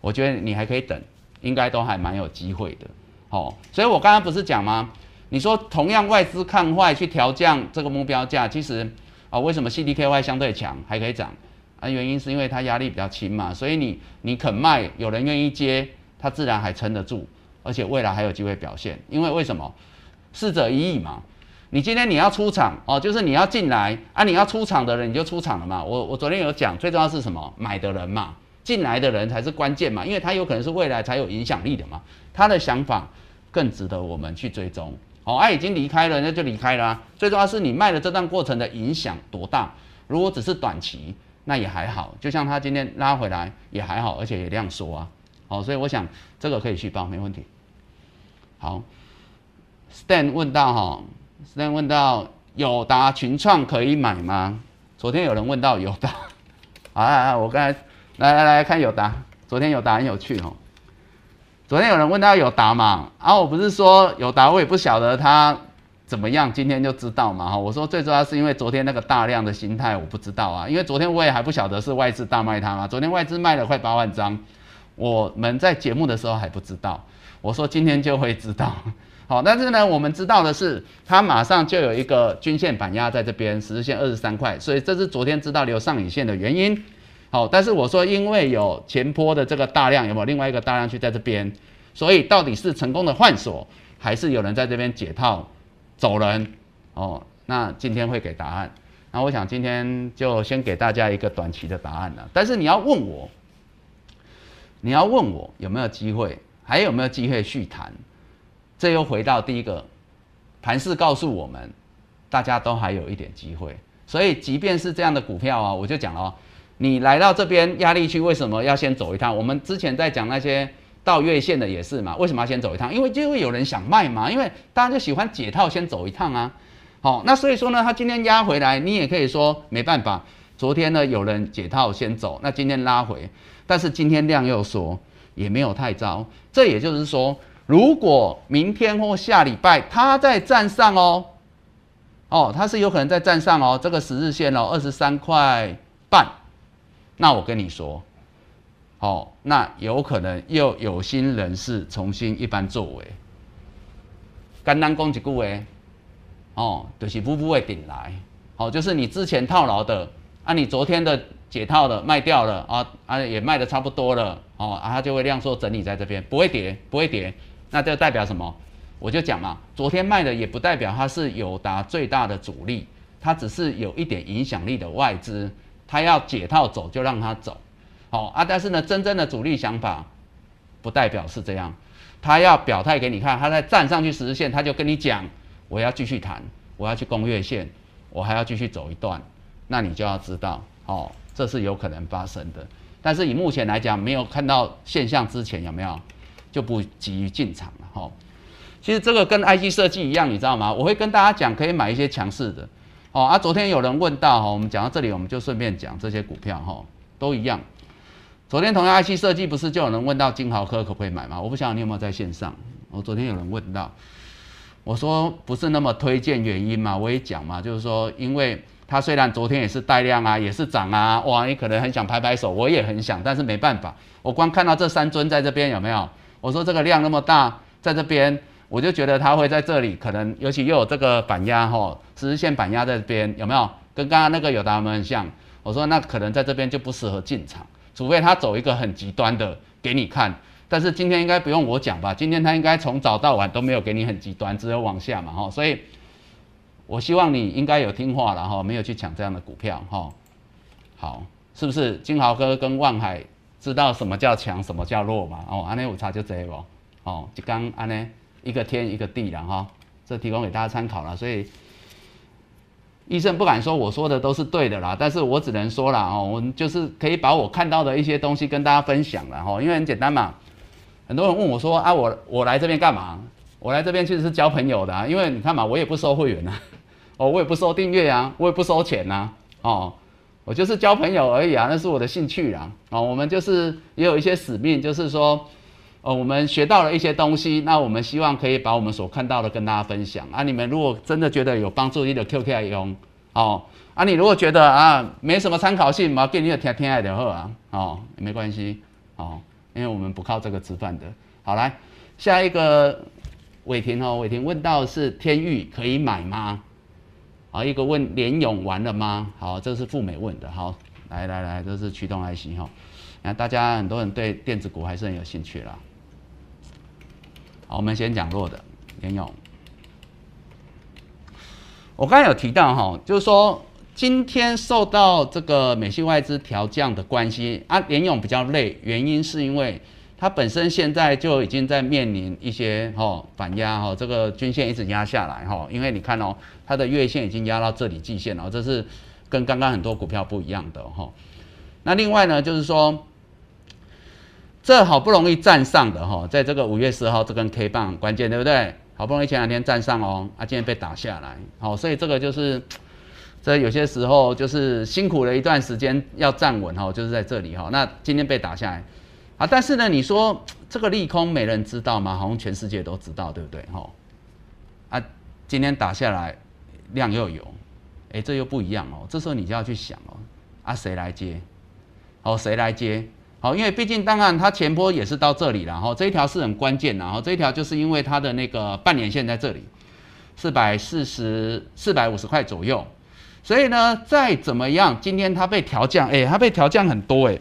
我觉得你还可以等，应该都还蛮有机会的，好，所以我刚刚不是讲吗？你说同样外资看坏去调降这个目标价，其实啊，为什么 CDKY 相对强还可以涨？那，原因是因为它压力比较轻嘛，所以你你肯卖，有人愿意接，它自然还撑得住，而且未来还有机会表现。因为为什么？逝者已矣嘛，你今天你要出场哦，就是你要进来啊，你要出场的人你就出场了嘛。我我昨天有讲，最重要是什么？买的人嘛。进来的人才是关键嘛，因为他有可能是未来才有影响力的嘛，他的想法更值得我们去追踪。哦，他已经离开了，那就离开了。最重要是你卖的这段过程的影响多大？如果只是短期，那也还好。就像他今天拉回来也还好，而且也量缩啊。好，所以我想这个可以去报，没问题。好，Stan 问到哈，Stan 问到友达群创可以买吗？昨天有人问到友达，啊啊，我刚才来来来看友达，昨天友达很有趣哦。昨天有人问到友达嘛，啊，我不是说友达，我也不晓得他怎么样，今天就知道嘛哈。我说最主要是因为昨天那个大量的心态，我不知道啊，因为昨天我也还不晓得是外资大卖它嘛。昨天外资卖了快八万张，我们在节目的时候还不知道，我说今天就会知道。好，但是呢，我们知道的是，它马上就有一个均线板压在这边，十日线二十三块，所以这是昨天知道留上影线的原因。好，但是我说，因为有前坡的这个大量，有没有另外一个大量去在这边？所以到底是成功的换锁，还是有人在这边解套走人？哦，那今天会给答案。那我想今天就先给大家一个短期的答案了。但是你要问我，你要问我有没有机会，还有没有机会续谈？这又回到第一个，盘势告诉我们，大家都还有一点机会。所以即便是这样的股票啊，我就讲了，你来到这边压力区，为什么要先走一趟？我们之前在讲那些到月线的也是嘛，为什么要先走一趟？因为就会有人想卖嘛，因为大家就喜欢解套，先走一趟啊。好，那所以说呢，它今天压回来，你也可以说没办法。昨天呢有人解套先走，那今天拉回，但是今天量又说也没有太糟，这也就是说。如果明天或下礼拜它在站上哦，哦，它是有可能在站上哦，这个十日线哦，二十三块半，那我跟你说，哦，那有可能又有心人士重新一番作为，简单讲一句话，哦，就是步步会顶来，哦，就是你之前套牢的，啊，你昨天的解套的卖掉了啊，啊，也卖的差不多了，哦，啊，它就会量缩整理在这边，不会跌，不会跌。那这代表什么？我就讲嘛，昨天卖的也不代表它是友达最大的主力，它只是有一点影响力的外资，它要解套走就让它走，哦啊。但是呢，真正的主力想法不代表是这样，他要表态给你看，他在站上去十日线，他就跟你讲，我要继续谈，我要去攻月线，我还要继续走一段，那你就要知道，哦，这是有可能发生的。但是以目前来讲，没有看到现象之前，有没有？就不急于进场了哈。其实这个跟 IC 设计一样，你知道吗？我会跟大家讲，可以买一些强势的。哦啊，昨天有人问到哈，我们讲到这里，我们就顺便讲这些股票哈，都一样。昨天同样 IC 设计不是就有人问到金豪科可不可以买吗？我不晓得你有没有在线上。我昨天有人问到，我说不是那么推荐原因嘛，我也讲嘛，就是说，因为它虽然昨天也是带量啊，也是涨啊，哇，你可能很想拍拍手，我也很想，但是没办法，我光看到这三尊在这边有没有？我说这个量那么大，在这边我就觉得它会在这里，可能尤其又有这个板压哈，十日线板压在这边有没有？跟刚刚那个有达们很像。我说那可能在这边就不适合进场，除非他走一个很极端的给你看。但是今天应该不用我讲吧？今天他应该从早到晚都没有给你很极端，只有往下嘛哈。所以我希望你应该有听话了哈，没有去抢这样的股票哈。好，是不是金豪哥跟万海？知道什么叫强，什么叫弱嘛？哦，安内五差就这个哦，就刚安内一个天一个地了哈，这提供给大家参考了。所以医生不敢说我说的都是对的啦，但是我只能说了哦，我们就是可以把我看到的一些东西跟大家分享了哈。因为很简单嘛，很多人问我说啊，我我来这边干嘛？我来这边其实是交朋友的啊，因为你看嘛，我也不收会员呐，哦，我也不收订阅啊，我也不收钱呐，哦。我就是交朋友而已啊，那是我的兴趣啦。哦，我们就是也有一些使命，就是说，呃，我们学到了一些东西，那我们希望可以把我们所看到的跟大家分享啊。你们如果真的觉得有帮助，你的 QQ 来用哦。啊，你如果觉得啊没什么参考性，毛给你的听听爱的好啊，哦，没关系哦，因为我们不靠这个吃饭的。好，来下一个伟霆哦，伟霆问到是天域可以买吗？啊，一个问联勇完了吗？好，这是富美问的。好，来来来，这是驱动 IC 哈。那大家很多人对电子股还是很有兴趣啦。好，我们先讲弱的联勇。我刚才有提到哈，就是说今天受到这个美系外资调降的关系啊，联勇比较累，原因是因为。它本身现在就已经在面临一些哈反压哈，这个均线一直压下来哈，因为你看哦，它的月线已经压到这里季线了，这是跟刚刚很多股票不一样的哈。那另外呢，就是说这好不容易站上的哈，在这个五月十号这根 K 棒关键对不对？好不容易前两天站上哦，啊，今天被打下来，好，所以这个就是。这有些时候就是辛苦了一段时间要站稳哈，就是在这里哈。那今天被打下来啊，但是呢，你说这个利空没人知道吗？好像全世界都知道，对不对哈？啊，今天打下来量又有，哎，这又不一样哦。这时候你就要去想哦，啊，谁来接？哦，谁来接？好，因为毕竟当然它前波也是到这里了哈，这一条是很关键的哈，这一条就是因为它的那个半年线在这里，四百四十四百五十块左右。所以呢，再怎么样，今天它被调降，哎，它被调降很多，哎，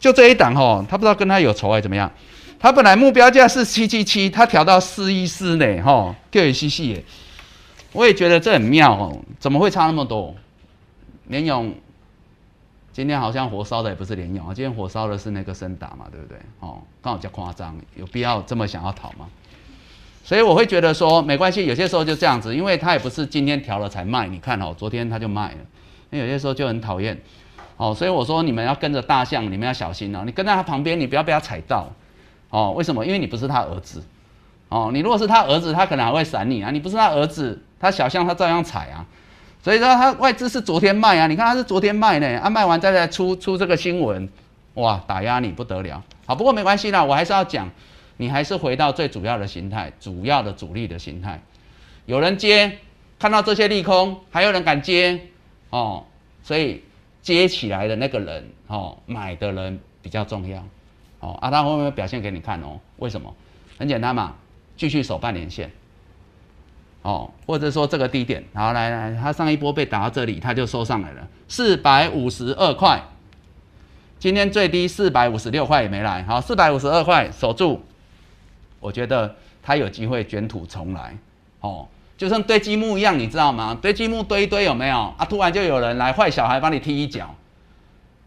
就这一档哈，它不知道跟它有仇还怎么样，它本来目标价是七七七，它调到四一四呢，哈，各有细细，哎，我也觉得这很妙哦，怎么会差那么多？连勇今天好像火烧的也不是联勇啊，今天火烧的是那个森达嘛，对不对？哦，刚好较夸张，有必要这么想要讨吗？所以我会觉得说没关系，有些时候就这样子，因为它也不是今天调了才卖。你看哦，昨天它就卖了。那有些时候就很讨厌，哦，所以我说你们要跟着大象，你们要小心哦。你跟在他旁边，你不要被他踩到，哦，为什么？因为你不是他儿子，哦，你如果是他儿子，他可能还会闪你啊。你不是他儿子，他小象他照样踩啊。所以说他外资是昨天卖啊，你看他是昨天卖呢，啊卖完再来出出这个新闻，哇，打压你不得了。好，不过没关系啦，我还是要讲。你还是回到最主要的形态，主要的主力的形态。有人接，看到这些利空，还有人敢接哦，所以接起来的那个人哦，买的人比较重要哦。啊，他会不会表现给你看哦？为什么？很简单嘛，继续守半年线哦，或者说这个低点，好来来，他上一波被打到这里，他就收上来了，四百五十二块。今天最低四百五十六块也没来，好，四百五十二块守住。我觉得他有机会卷土重来，哦，就像堆积木一样，你知道吗？堆积木堆一堆有没有？啊，突然就有人来坏小孩帮你踢一脚，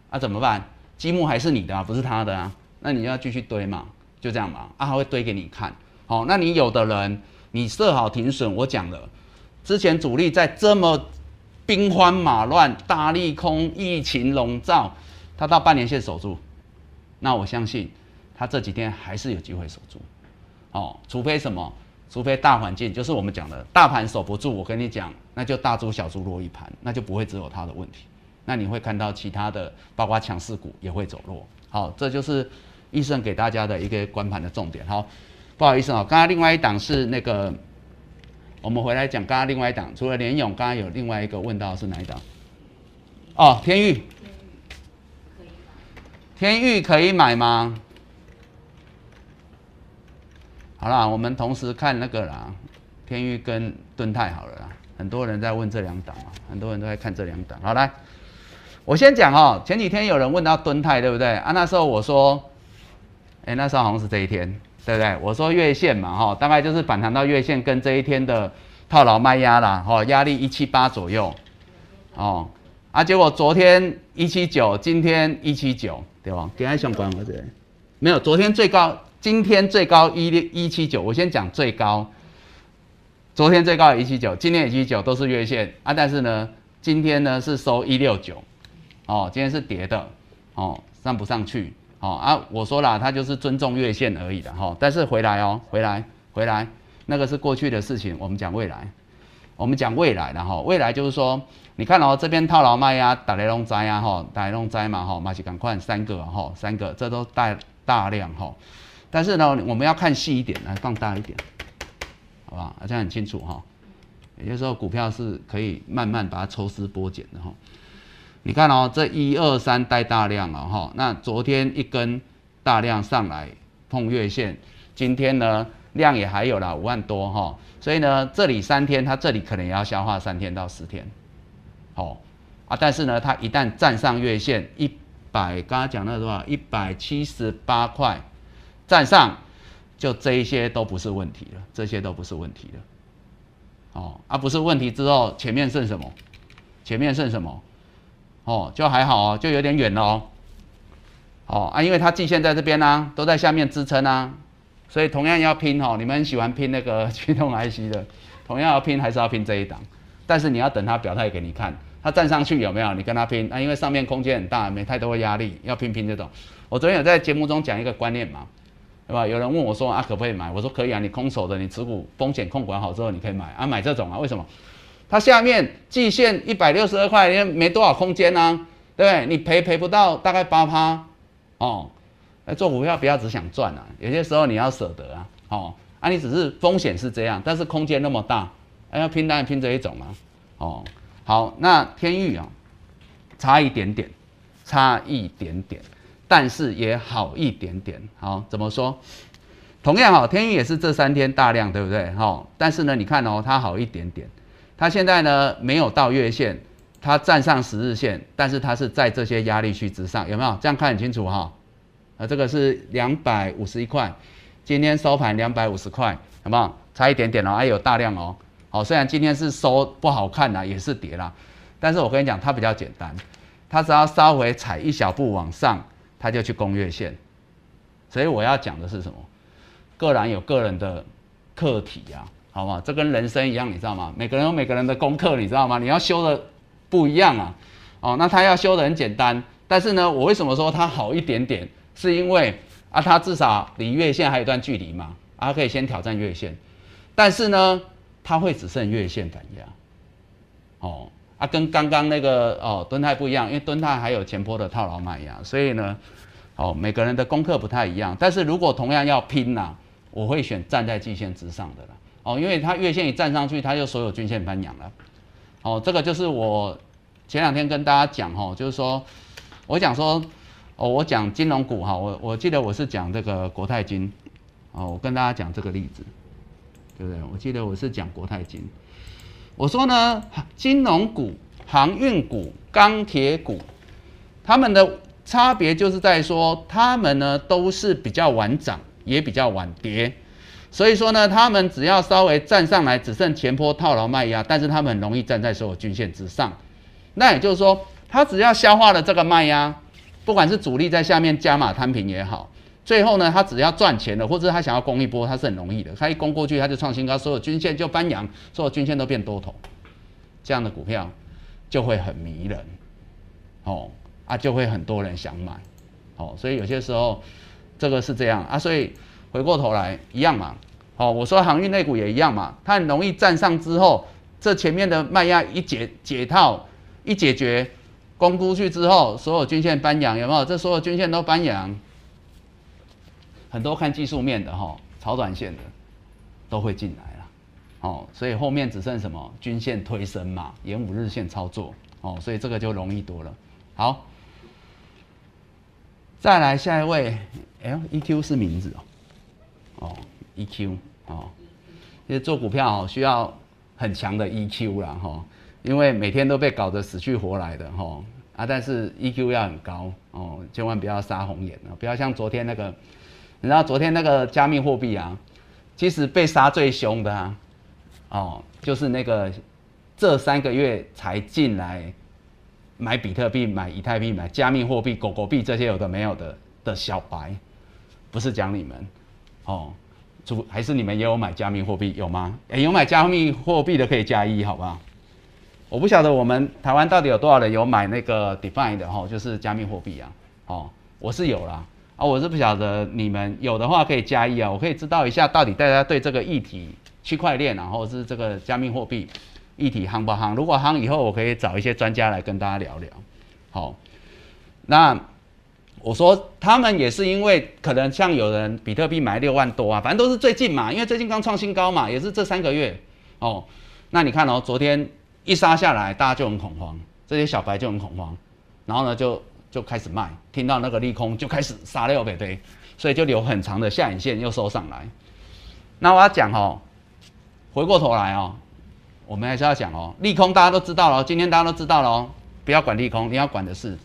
啊，怎么办？积木还是你的啊，不是他的啊，那你要继续堆嘛，就这样嘛，啊，他会堆给你看，好，那你有的人你设好停损，我讲了，之前主力在这么兵荒马乱、大利空、疫情笼罩，他到半年线守住，那我相信他这几天还是有机会守住。哦，除非什么？除非大环境就是我们讲的大盘守不住，我跟你讲，那就大猪小猪落一盘，那就不会只有它的问题。那你会看到其他的，包括强势股也会走弱。好，这就是医生给大家的一个观盘的重点。好，不好意思啊，刚刚另外一档是那个，我们回来讲刚刚另外一档，除了联勇，刚刚有另外一个问到是哪一档？哦，天域，天域可以买吗？好啦，我们同时看那个啦，天域跟敦泰好了啦。很多人在问这两档啊，很多人都在看这两档。好来，我先讲哦。前几天有人问到敦泰，对不对啊？那时候我说，哎，那时候好像是这一天，对不对？我说月线嘛，哈，大概就是反弹到月线跟这一天的套牢卖压啦，哈，压力一七八左右，哦，啊，结果昨天一七九，今天一七九，对吧？跟爱相关或者没有，昨天最高。今天最高一六一七九，我先讲最高。昨天最高一七九，今天一七九都是月线啊，但是呢，今天呢是收一六九，哦，今天是跌的，哦，上不上去，哦啊，我说啦，它就是尊重月线而已的哈，但是回来哦，回来回来，那个是过去的事情，我们讲未来，我们讲未来的哈，未来就是说，你看哦，这边套牢卖呀，打雷龙灾呀，哈，打雷龙灾嘛，哈，马上赶快三个哈，三个，这都带大量哈。但是呢，我们要看细一点，来放大一点，好吧？这样很清楚哈。有些时候股票是可以慢慢把它抽丝剥茧的哈。你看哦，这一二三带大量了哈。那昨天一根大量上来碰月线，今天呢量也还有了五万多哈。所以呢，这里三天它这里可能也要消化三天到十天，好啊。但是呢，它一旦站上月线一百，刚刚讲那多少？一百七十八块。站上，就这一些都不是问题了，这些都不是问题了，哦，啊不是问题之后，前面剩什么？前面剩什么？哦，就还好哦，就有点远了哦，哦啊，因为它季线在这边呢，都在下面支撑啊，所以同样要拼哦，你们喜欢拼那个 驱动 IC 的，同样要拼还是要拼这一档，但是你要等它表态给你看，它站上去有没有？你跟它拼啊，因为上面空间很大，没太多压力，要拼拼这种。我昨天有在节目中讲一个观念嘛。对吧？有人问我说啊，可不可以买？我说可以啊，你空手的，你持股风险控管好之后，你可以买啊，买这种啊，为什么？它下面季线一百六十二块，也没多少空间啊，对不对？你赔赔不到大概八趴哦。做股票不要只想赚啊，有些时候你要舍得啊，哦，啊你只是风险是这样，但是空间那么大，哎要拼单拼这一种啊，哦，好，那天域啊，差一点点，差一点点，但是也好一点点，好，怎么说？同样哈，天域也是这三天大量，对不对？哈，但是呢，你看哦，它好一点点，它现在呢没有到月线，它站上十日线，但是它是在这些压力区之上，有没有？这样看很清楚哈。啊，这个是两百五十一块，今天收盘两百五十块，好不好？差一点点哦，还有大量哦。好，虽然今天是收不好看呐，也是跌啦，但是我跟你讲，它比较简单，它只要稍微踩一小步往上，它就去攻月线。所以我要讲的是什么？个人有个人的课题呀，好不好？这跟人生一样，你知道吗？每个人有每个人的功课，你知道吗？你要修的不一样啊。哦，那他要修的很简单，但是呢，我为什么说他好一点点？是因为啊，他至少离月线还有一段距离嘛，啊，可以先挑战月线，但是呢，它会只剩月线反压，哦，啊，跟刚刚那个哦敦泰不一样，因为敦泰还有前坡的套牢卖压，所以呢，哦，每个人的功课不太一样，但是如果同样要拼呐，我会选站在季线之上的啦，哦，因为它月线一站上去，它就所有均线翻阳了，哦，这个就是我前两天跟大家讲哈，就是说我讲说。哦，我讲金融股哈，我我记得我是讲这个国泰金，哦，我跟大家讲这个例子，对不对？我记得我是讲国泰金，我说呢，金融股、航运股、钢铁股，它们的差别就是在说，它们呢都是比较晚涨，也比较晚跌，所以说呢，他们只要稍微站上来，只剩前坡套牢卖压，但是他们很容易站在所有均线之上，那也就是说，他只要消化了这个卖压。不管是主力在下面加码摊平也好，最后呢，他只要赚钱了，或者他想要攻一波，他是很容易的。他一攻过去，他就创新高，所有均线就翻阳，所有均线都变多头，这样的股票就会很迷人，哦啊，就会很多人想买，哦，所以有些时候这个是这样啊，所以回过头来一样嘛，哦，我说航运类股也一样嘛，它很容易站上之后，这前面的卖压一解解套一解决。攻出去之后，所有均线翻阳，有没有？这所有均线都翻阳，很多看技术面的哈，炒短线的都会进来了，哦，所以后面只剩什么均线推升嘛，沿五日线操作，哦，所以这个就容易多了。好，再来下一位，L E Q 是名字哦，哦，E Q 哦，其实做股票需要很强的 E Q 啦，哈。因为每天都被搞得死去活来的哈啊，但是 EQ 要很高哦，千万不要杀红眼啊，不要像昨天那个，你知道昨天那个加密货币啊，其实被杀最凶的啊，哦，就是那个这三个月才进来买比特币、买以太币、买加密货币、狗狗币这些有的没有的的小白，不是讲你们哦，主还是你们也有买加密货币有吗？哎，有买加密货币的可以加一，好不好？我不晓得我们台湾到底有多少人有买那个 Define 的哈，就是加密货币啊，哦，我是有啦，啊，我是不晓得你们有的话可以加一啊，我可以知道一下到底大家对这个议题区块链然后是这个加密货币议题夯不夯？如果夯以后，我可以找一些专家来跟大家聊聊。好，那我说他们也是因为可能像有人比特币买六万多啊，反正都是最近嘛，因为最近刚创新高嘛，也是这三个月哦。那你看哦，昨天。一杀下来，大家就很恐慌，这些小白就很恐慌，然后呢，就就开始卖，听到那个利空就开始杀六百堆，所以就留很长的下影线又收上来。那我要讲哦，回过头来哦，我们还是要讲哦，利空大家都知道了，今天大家都知道了，不要管利空，你要管的是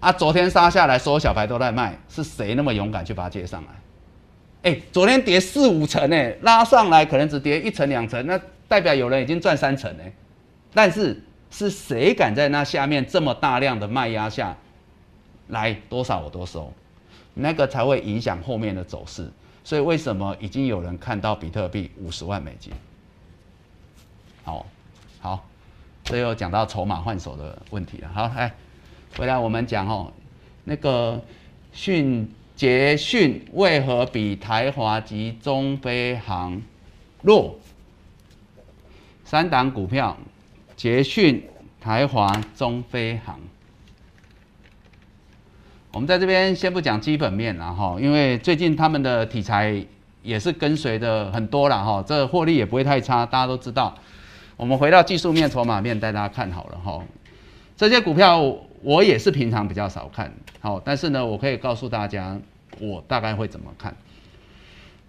啊，昨天杀下来，所有小白都在卖，是谁那么勇敢去把它接上来？哎，昨天跌四五成哎，拉上来可能只跌一层两层，那代表有人已经赚三成呢。但是是谁敢在那下面这么大量的卖压下来多少我都收，那个才会影响后面的走势。所以为什么已经有人看到比特币五十万美金？好，好，这又讲到筹码换手的问题了。好，来，回来我们讲哦，那个迅捷讯为何比台华及中飞航弱？三档股票。捷讯、台华、中飞航。我们在这边先不讲基本面了哈，因为最近他们的题材也是跟随的很多了哈，这获利也不会太差，大家都知道。我们回到技术面、筹码面，带大家看好了哈。这些股票我也是平常比较少看好，但是呢，我可以告诉大家，我大概会怎么看。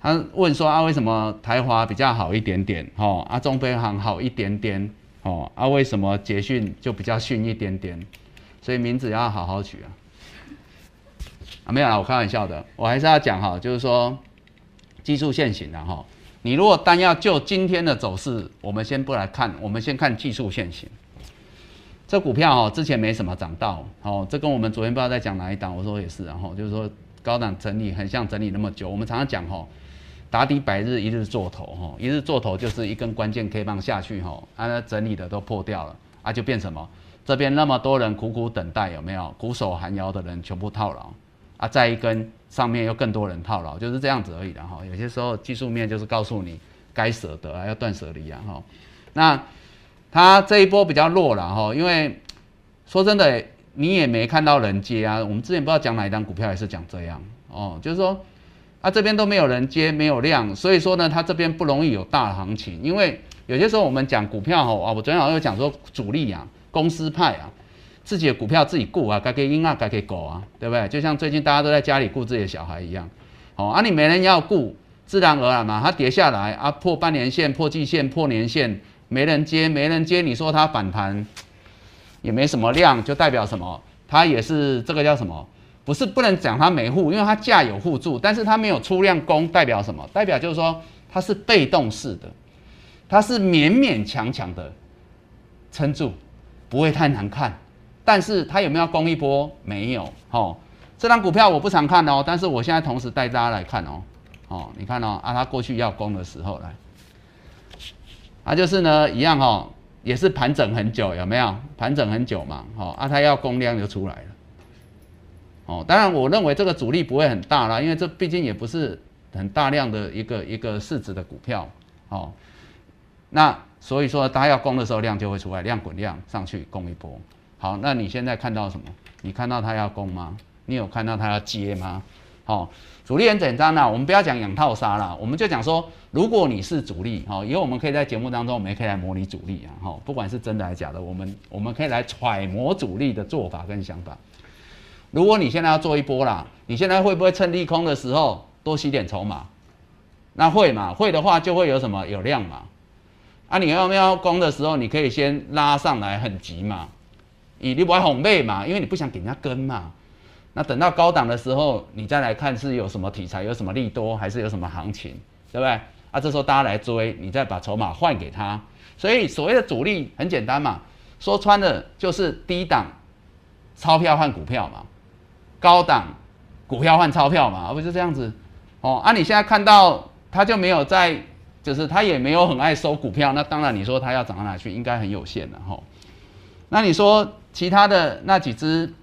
他问说啊，为什么台华比较好一点点？哦，啊，中飞航好一点点？哦，啊，为什么捷讯就比较逊一点点？所以名字要好好取啊。啊，没有啦，我开玩笑的。我还是要讲哈，就是说技术线型的哈。你如果单要就今天的走势，我们先不来看，我们先看技术线型。这股票哈之前没什么涨到，哦，这跟我们昨天不知道在讲哪一档，我说也是，然后就是说高档整理很像整理那么久。我们常常讲哈，打底百日一日做头哈，一日做头就是一根关键 K 棒下去哈，啊整理的都破掉了，啊就变什么？这边那么多人苦苦等待，有没有？苦守寒窑的人全部套牢。啊，再一根上面又更多人套牢，就是这样子而已的哈。有些时候技术面就是告诉你该舍得啊，要断舍离啊哈。那它这一波比较弱了哈，因为说真的，你也没看到人接啊。我们之前不知道讲哪一张股票也是讲这样哦，就是说啊这边都没有人接，没有量，所以说呢，它这边不容易有大行情。因为有些时候我们讲股票哈啊，我昨天好像有讲说主力啊，公司派啊。自己的股票自己顾啊，该给鹰啊，该给狗啊，对不对？就像最近大家都在家里顾自己的小孩一样，哦，啊，你没人要顾，自然而然嘛，它跌下来啊，破半年线、破季线、破年线，没人接，没人接，你说它反弹也没什么量，就代表什么？它也是这个叫什么？不是不能讲它没护，因为它价有护住，但是它没有出量攻，代表什么？代表就是说它是被动式的，它是勉勉强强的撑住，不会太难看。但是它有没有攻一波？没有，哦，这张股票我不常看哦，但是我现在同时带大家来看哦，哦，你看哦，啊，它过去要攻的时候来，啊，就是呢，一样哈，也是盘整很久，有没有？盘整很久嘛，哦，啊，它要供量就出来了，哦，当然我认为这个阻力不会很大啦，因为这毕竟也不是很大量的一个一个市值的股票，哦，那所以说它要攻的时候量就会出来，量滚量上去攻一波。好，那你现在看到什么？你看到他要攻吗？你有看到他要接吗？好，主力很简单啦，我们不要讲养套杀啦，我们就讲说，如果你是主力，好，以后我们可以在节目当中，我们也可以来模拟主力啊，哈，不管是真的还是假的，我们我们可以来揣摩主力的做法跟想法。如果你现在要做一波啦，你现在会不会趁利空的时候多吸点筹码？那会嘛？会的话就会有什么有量嘛？啊，你要不要攻的时候，你可以先拉上来，很急嘛？你你不爱哄妹嘛，因为你不想给人家跟嘛。那等到高档的时候，你再来看是有什么题材，有什么利多，还是有什么行情，对不对？啊，这时候大家来追，你再把筹码换给他。所以所谓的主力很简单嘛，说穿了就是低档钞票换股票嘛，高档股票换钞票嘛，而不是这样子。哦，啊，你现在看到他就没有在，就是他也没有很爱收股票，那当然你说他要涨到哪去，应该很有限的哈。那你说？其他的那几只，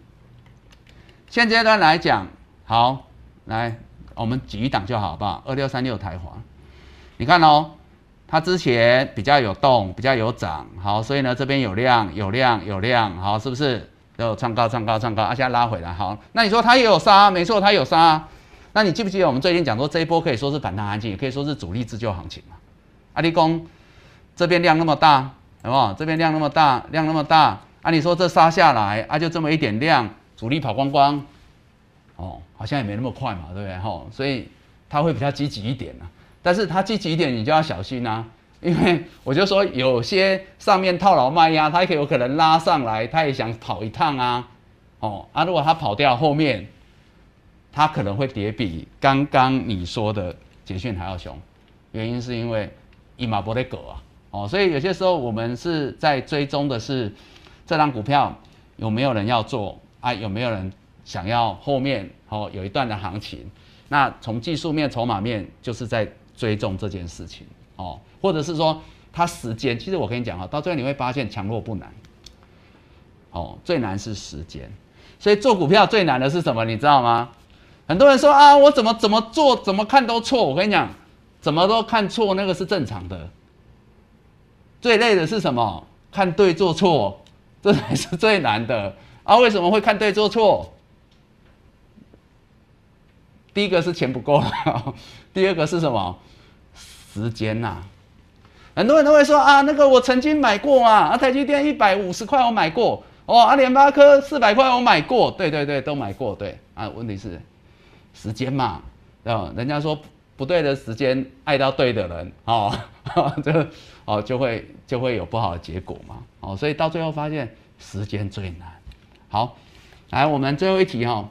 现阶段来讲，好，来，我们举一档就好，好不好？二六三六台华，你看哦，它之前比较有动，比较有涨，好，所以呢这边有量，有量，有量，好，是不是？有创高，创高，创高，啊，现在拉回来，好，那你说它也有杀，没错，它有杀，那你记不记得我们最近讲说这一波可以说是反弹行情，也可以说是主力自救行情嘛？阿力工这边量那么大，好不好？这边量那么大，量那么大。啊，你说这杀下来啊，就这么一点量，主力跑光光，哦，好像也没那么快嘛，对不对？吼，所以它会比较积极一点啊。但是他积极一点，你就要小心啊，因为我就说有些上面套牢卖压，他有可能拉上来，他也想跑一趟啊，哦，啊，如果他跑掉后面，他可能会跌比刚刚你说的捷讯还要凶，原因是因为一马不得狗啊，哦，所以有些时候我们是在追踪的是。这张股票有没有人要做啊？有没有人想要后面哦有一段的行情？那从技术面、筹码面，就是在追踪这件事情哦，或者是说它时间。其实我跟你讲哈，到最后你会发现强弱不难，哦，最难是时间。所以做股票最难的是什么？你知道吗？很多人说啊，我怎么怎么做怎么看都错。我跟你讲，怎么都看错那个是正常的。最累的是什么？看对做错，这才是最难的啊！为什么会看对做错？第一个是钱不够了，第二个是什么？时间呐。很多人都会说啊，那个我曾经买过啊，啊，台积电一百五十块我买过，哦，啊，联发科四百块我买过，对对对，都买过，对啊。问题是时间嘛，啊，人家说不对的时间爱到对的人，哦，这哦就会就会有不好的结果嘛，哦，所以到最后发现时间最难。好，来我们最后一题哈。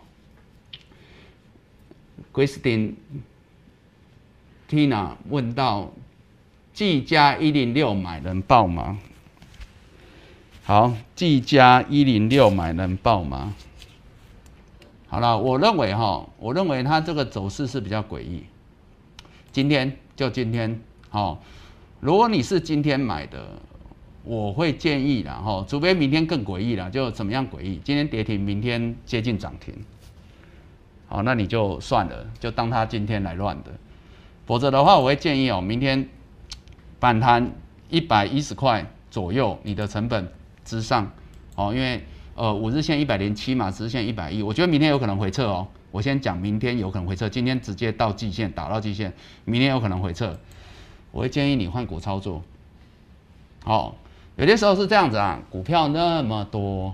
Christine Tina 问到：技嘉一零六买能报吗？好，技嘉一零六买能报吗？好了，我认为哈，我认为它这个走势是比较诡异。今天就今天，好，如果你是今天买的，我会建议啦，哈，除非明天更诡异了，就怎么样诡异？今天跌停，明天接近涨停。好，那你就算了，就当他今天来乱的。否则的话，我会建议哦，明天反弹一百一十块左右，你的成本之上哦，因为呃五日线一百零七嘛，十日线一百一，我觉得明天有可能回撤哦。我先讲明天有可能回撤，今天直接到季线打到季线，明天有可能回撤，我会建议你换股操作。哦，有些时候是这样子啊，股票那么多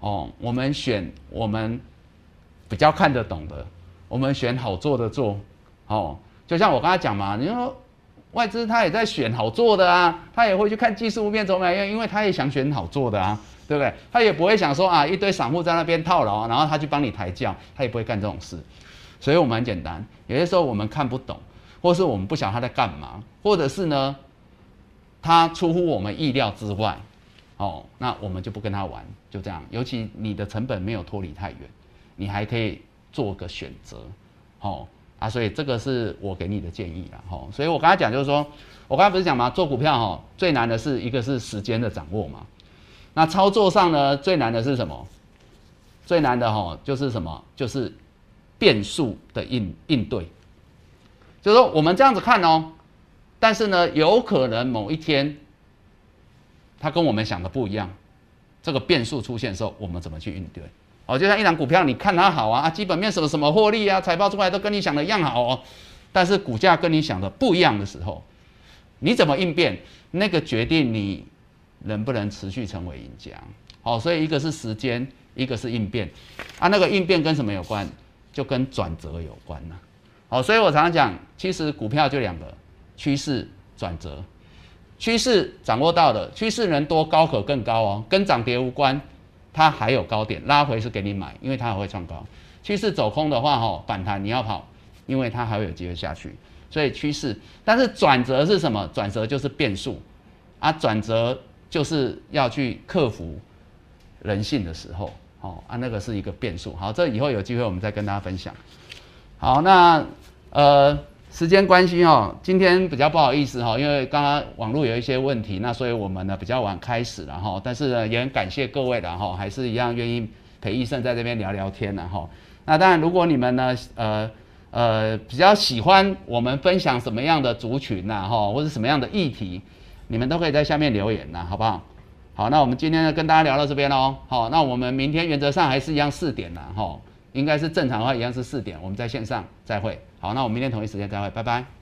哦，我们选我们。比较看得懂的，我们选好做的做，哦，就像我刚才讲嘛，你说外资他也在选好做的啊，他也会去看技术面怎么样因为他也想选好做的啊，对不对？他也不会想说啊，一堆散户在那边套牢，然后他去帮你抬轿，他也不会干这种事。所以我们很简单，有些时候我们看不懂，或是我们不晓得他在干嘛，或者是呢，他出乎我们意料之外，哦，那我们就不跟他玩，就这样。尤其你的成本没有脱离太远。你还可以做个选择，哦啊，所以这个是我给你的建议了，吼。所以我刚才讲就是说，我刚才不是讲吗？做股票哈，最难的是一个是时间的掌握嘛。那操作上呢，最难的是什么？最难的吼就是什么？就是变数的应应对。就是说我们这样子看哦，但是呢，有可能某一天，它跟我们想的不一样，这个变数出现的时候，我们怎么去应对？哦，就像一档股票，你看它好啊，啊，基本面什么什么获利啊，财报出来都跟你想的一样好哦，但是股价跟你想的不一样的时候，你怎么应变？那个决定你能不能持续成为赢家。好，所以一个是时间，一个是应变，啊，那个应变跟什么有关？就跟转折有关呐。好，所以我常常讲，其实股票就两个趋势转折，趋势掌握到的趋势人多高可更高哦，跟涨跌无关。它还有高点拉回是给你买，因为它还会创高。趋势走空的话，哈，反弹你要跑，因为它还会有机会下去。所以趋势，但是转折是什么？转折就是变数啊，转折就是要去克服人性的时候，哦啊，那个是一个变数。好，这以后有机会我们再跟大家分享。好，那呃。时间关系哦，今天比较不好意思哈，因为刚刚网络有一些问题，那所以我们呢比较晚开始了哈。但是呢也很感谢各位的哈，还是一样愿意陪医生在这边聊聊天的哈。那当然，如果你们呢呃呃比较喜欢我们分享什么样的族群呐哈，或者什么样的议题，你们都可以在下面留言呐，好不好？好，那我们今天呢跟大家聊到这边喽。好，那我们明天原则上还是一样四点呐哈。应该是正常的话，一样是四点，我们在线上再会。好，那我们明天同一时间再会，拜拜。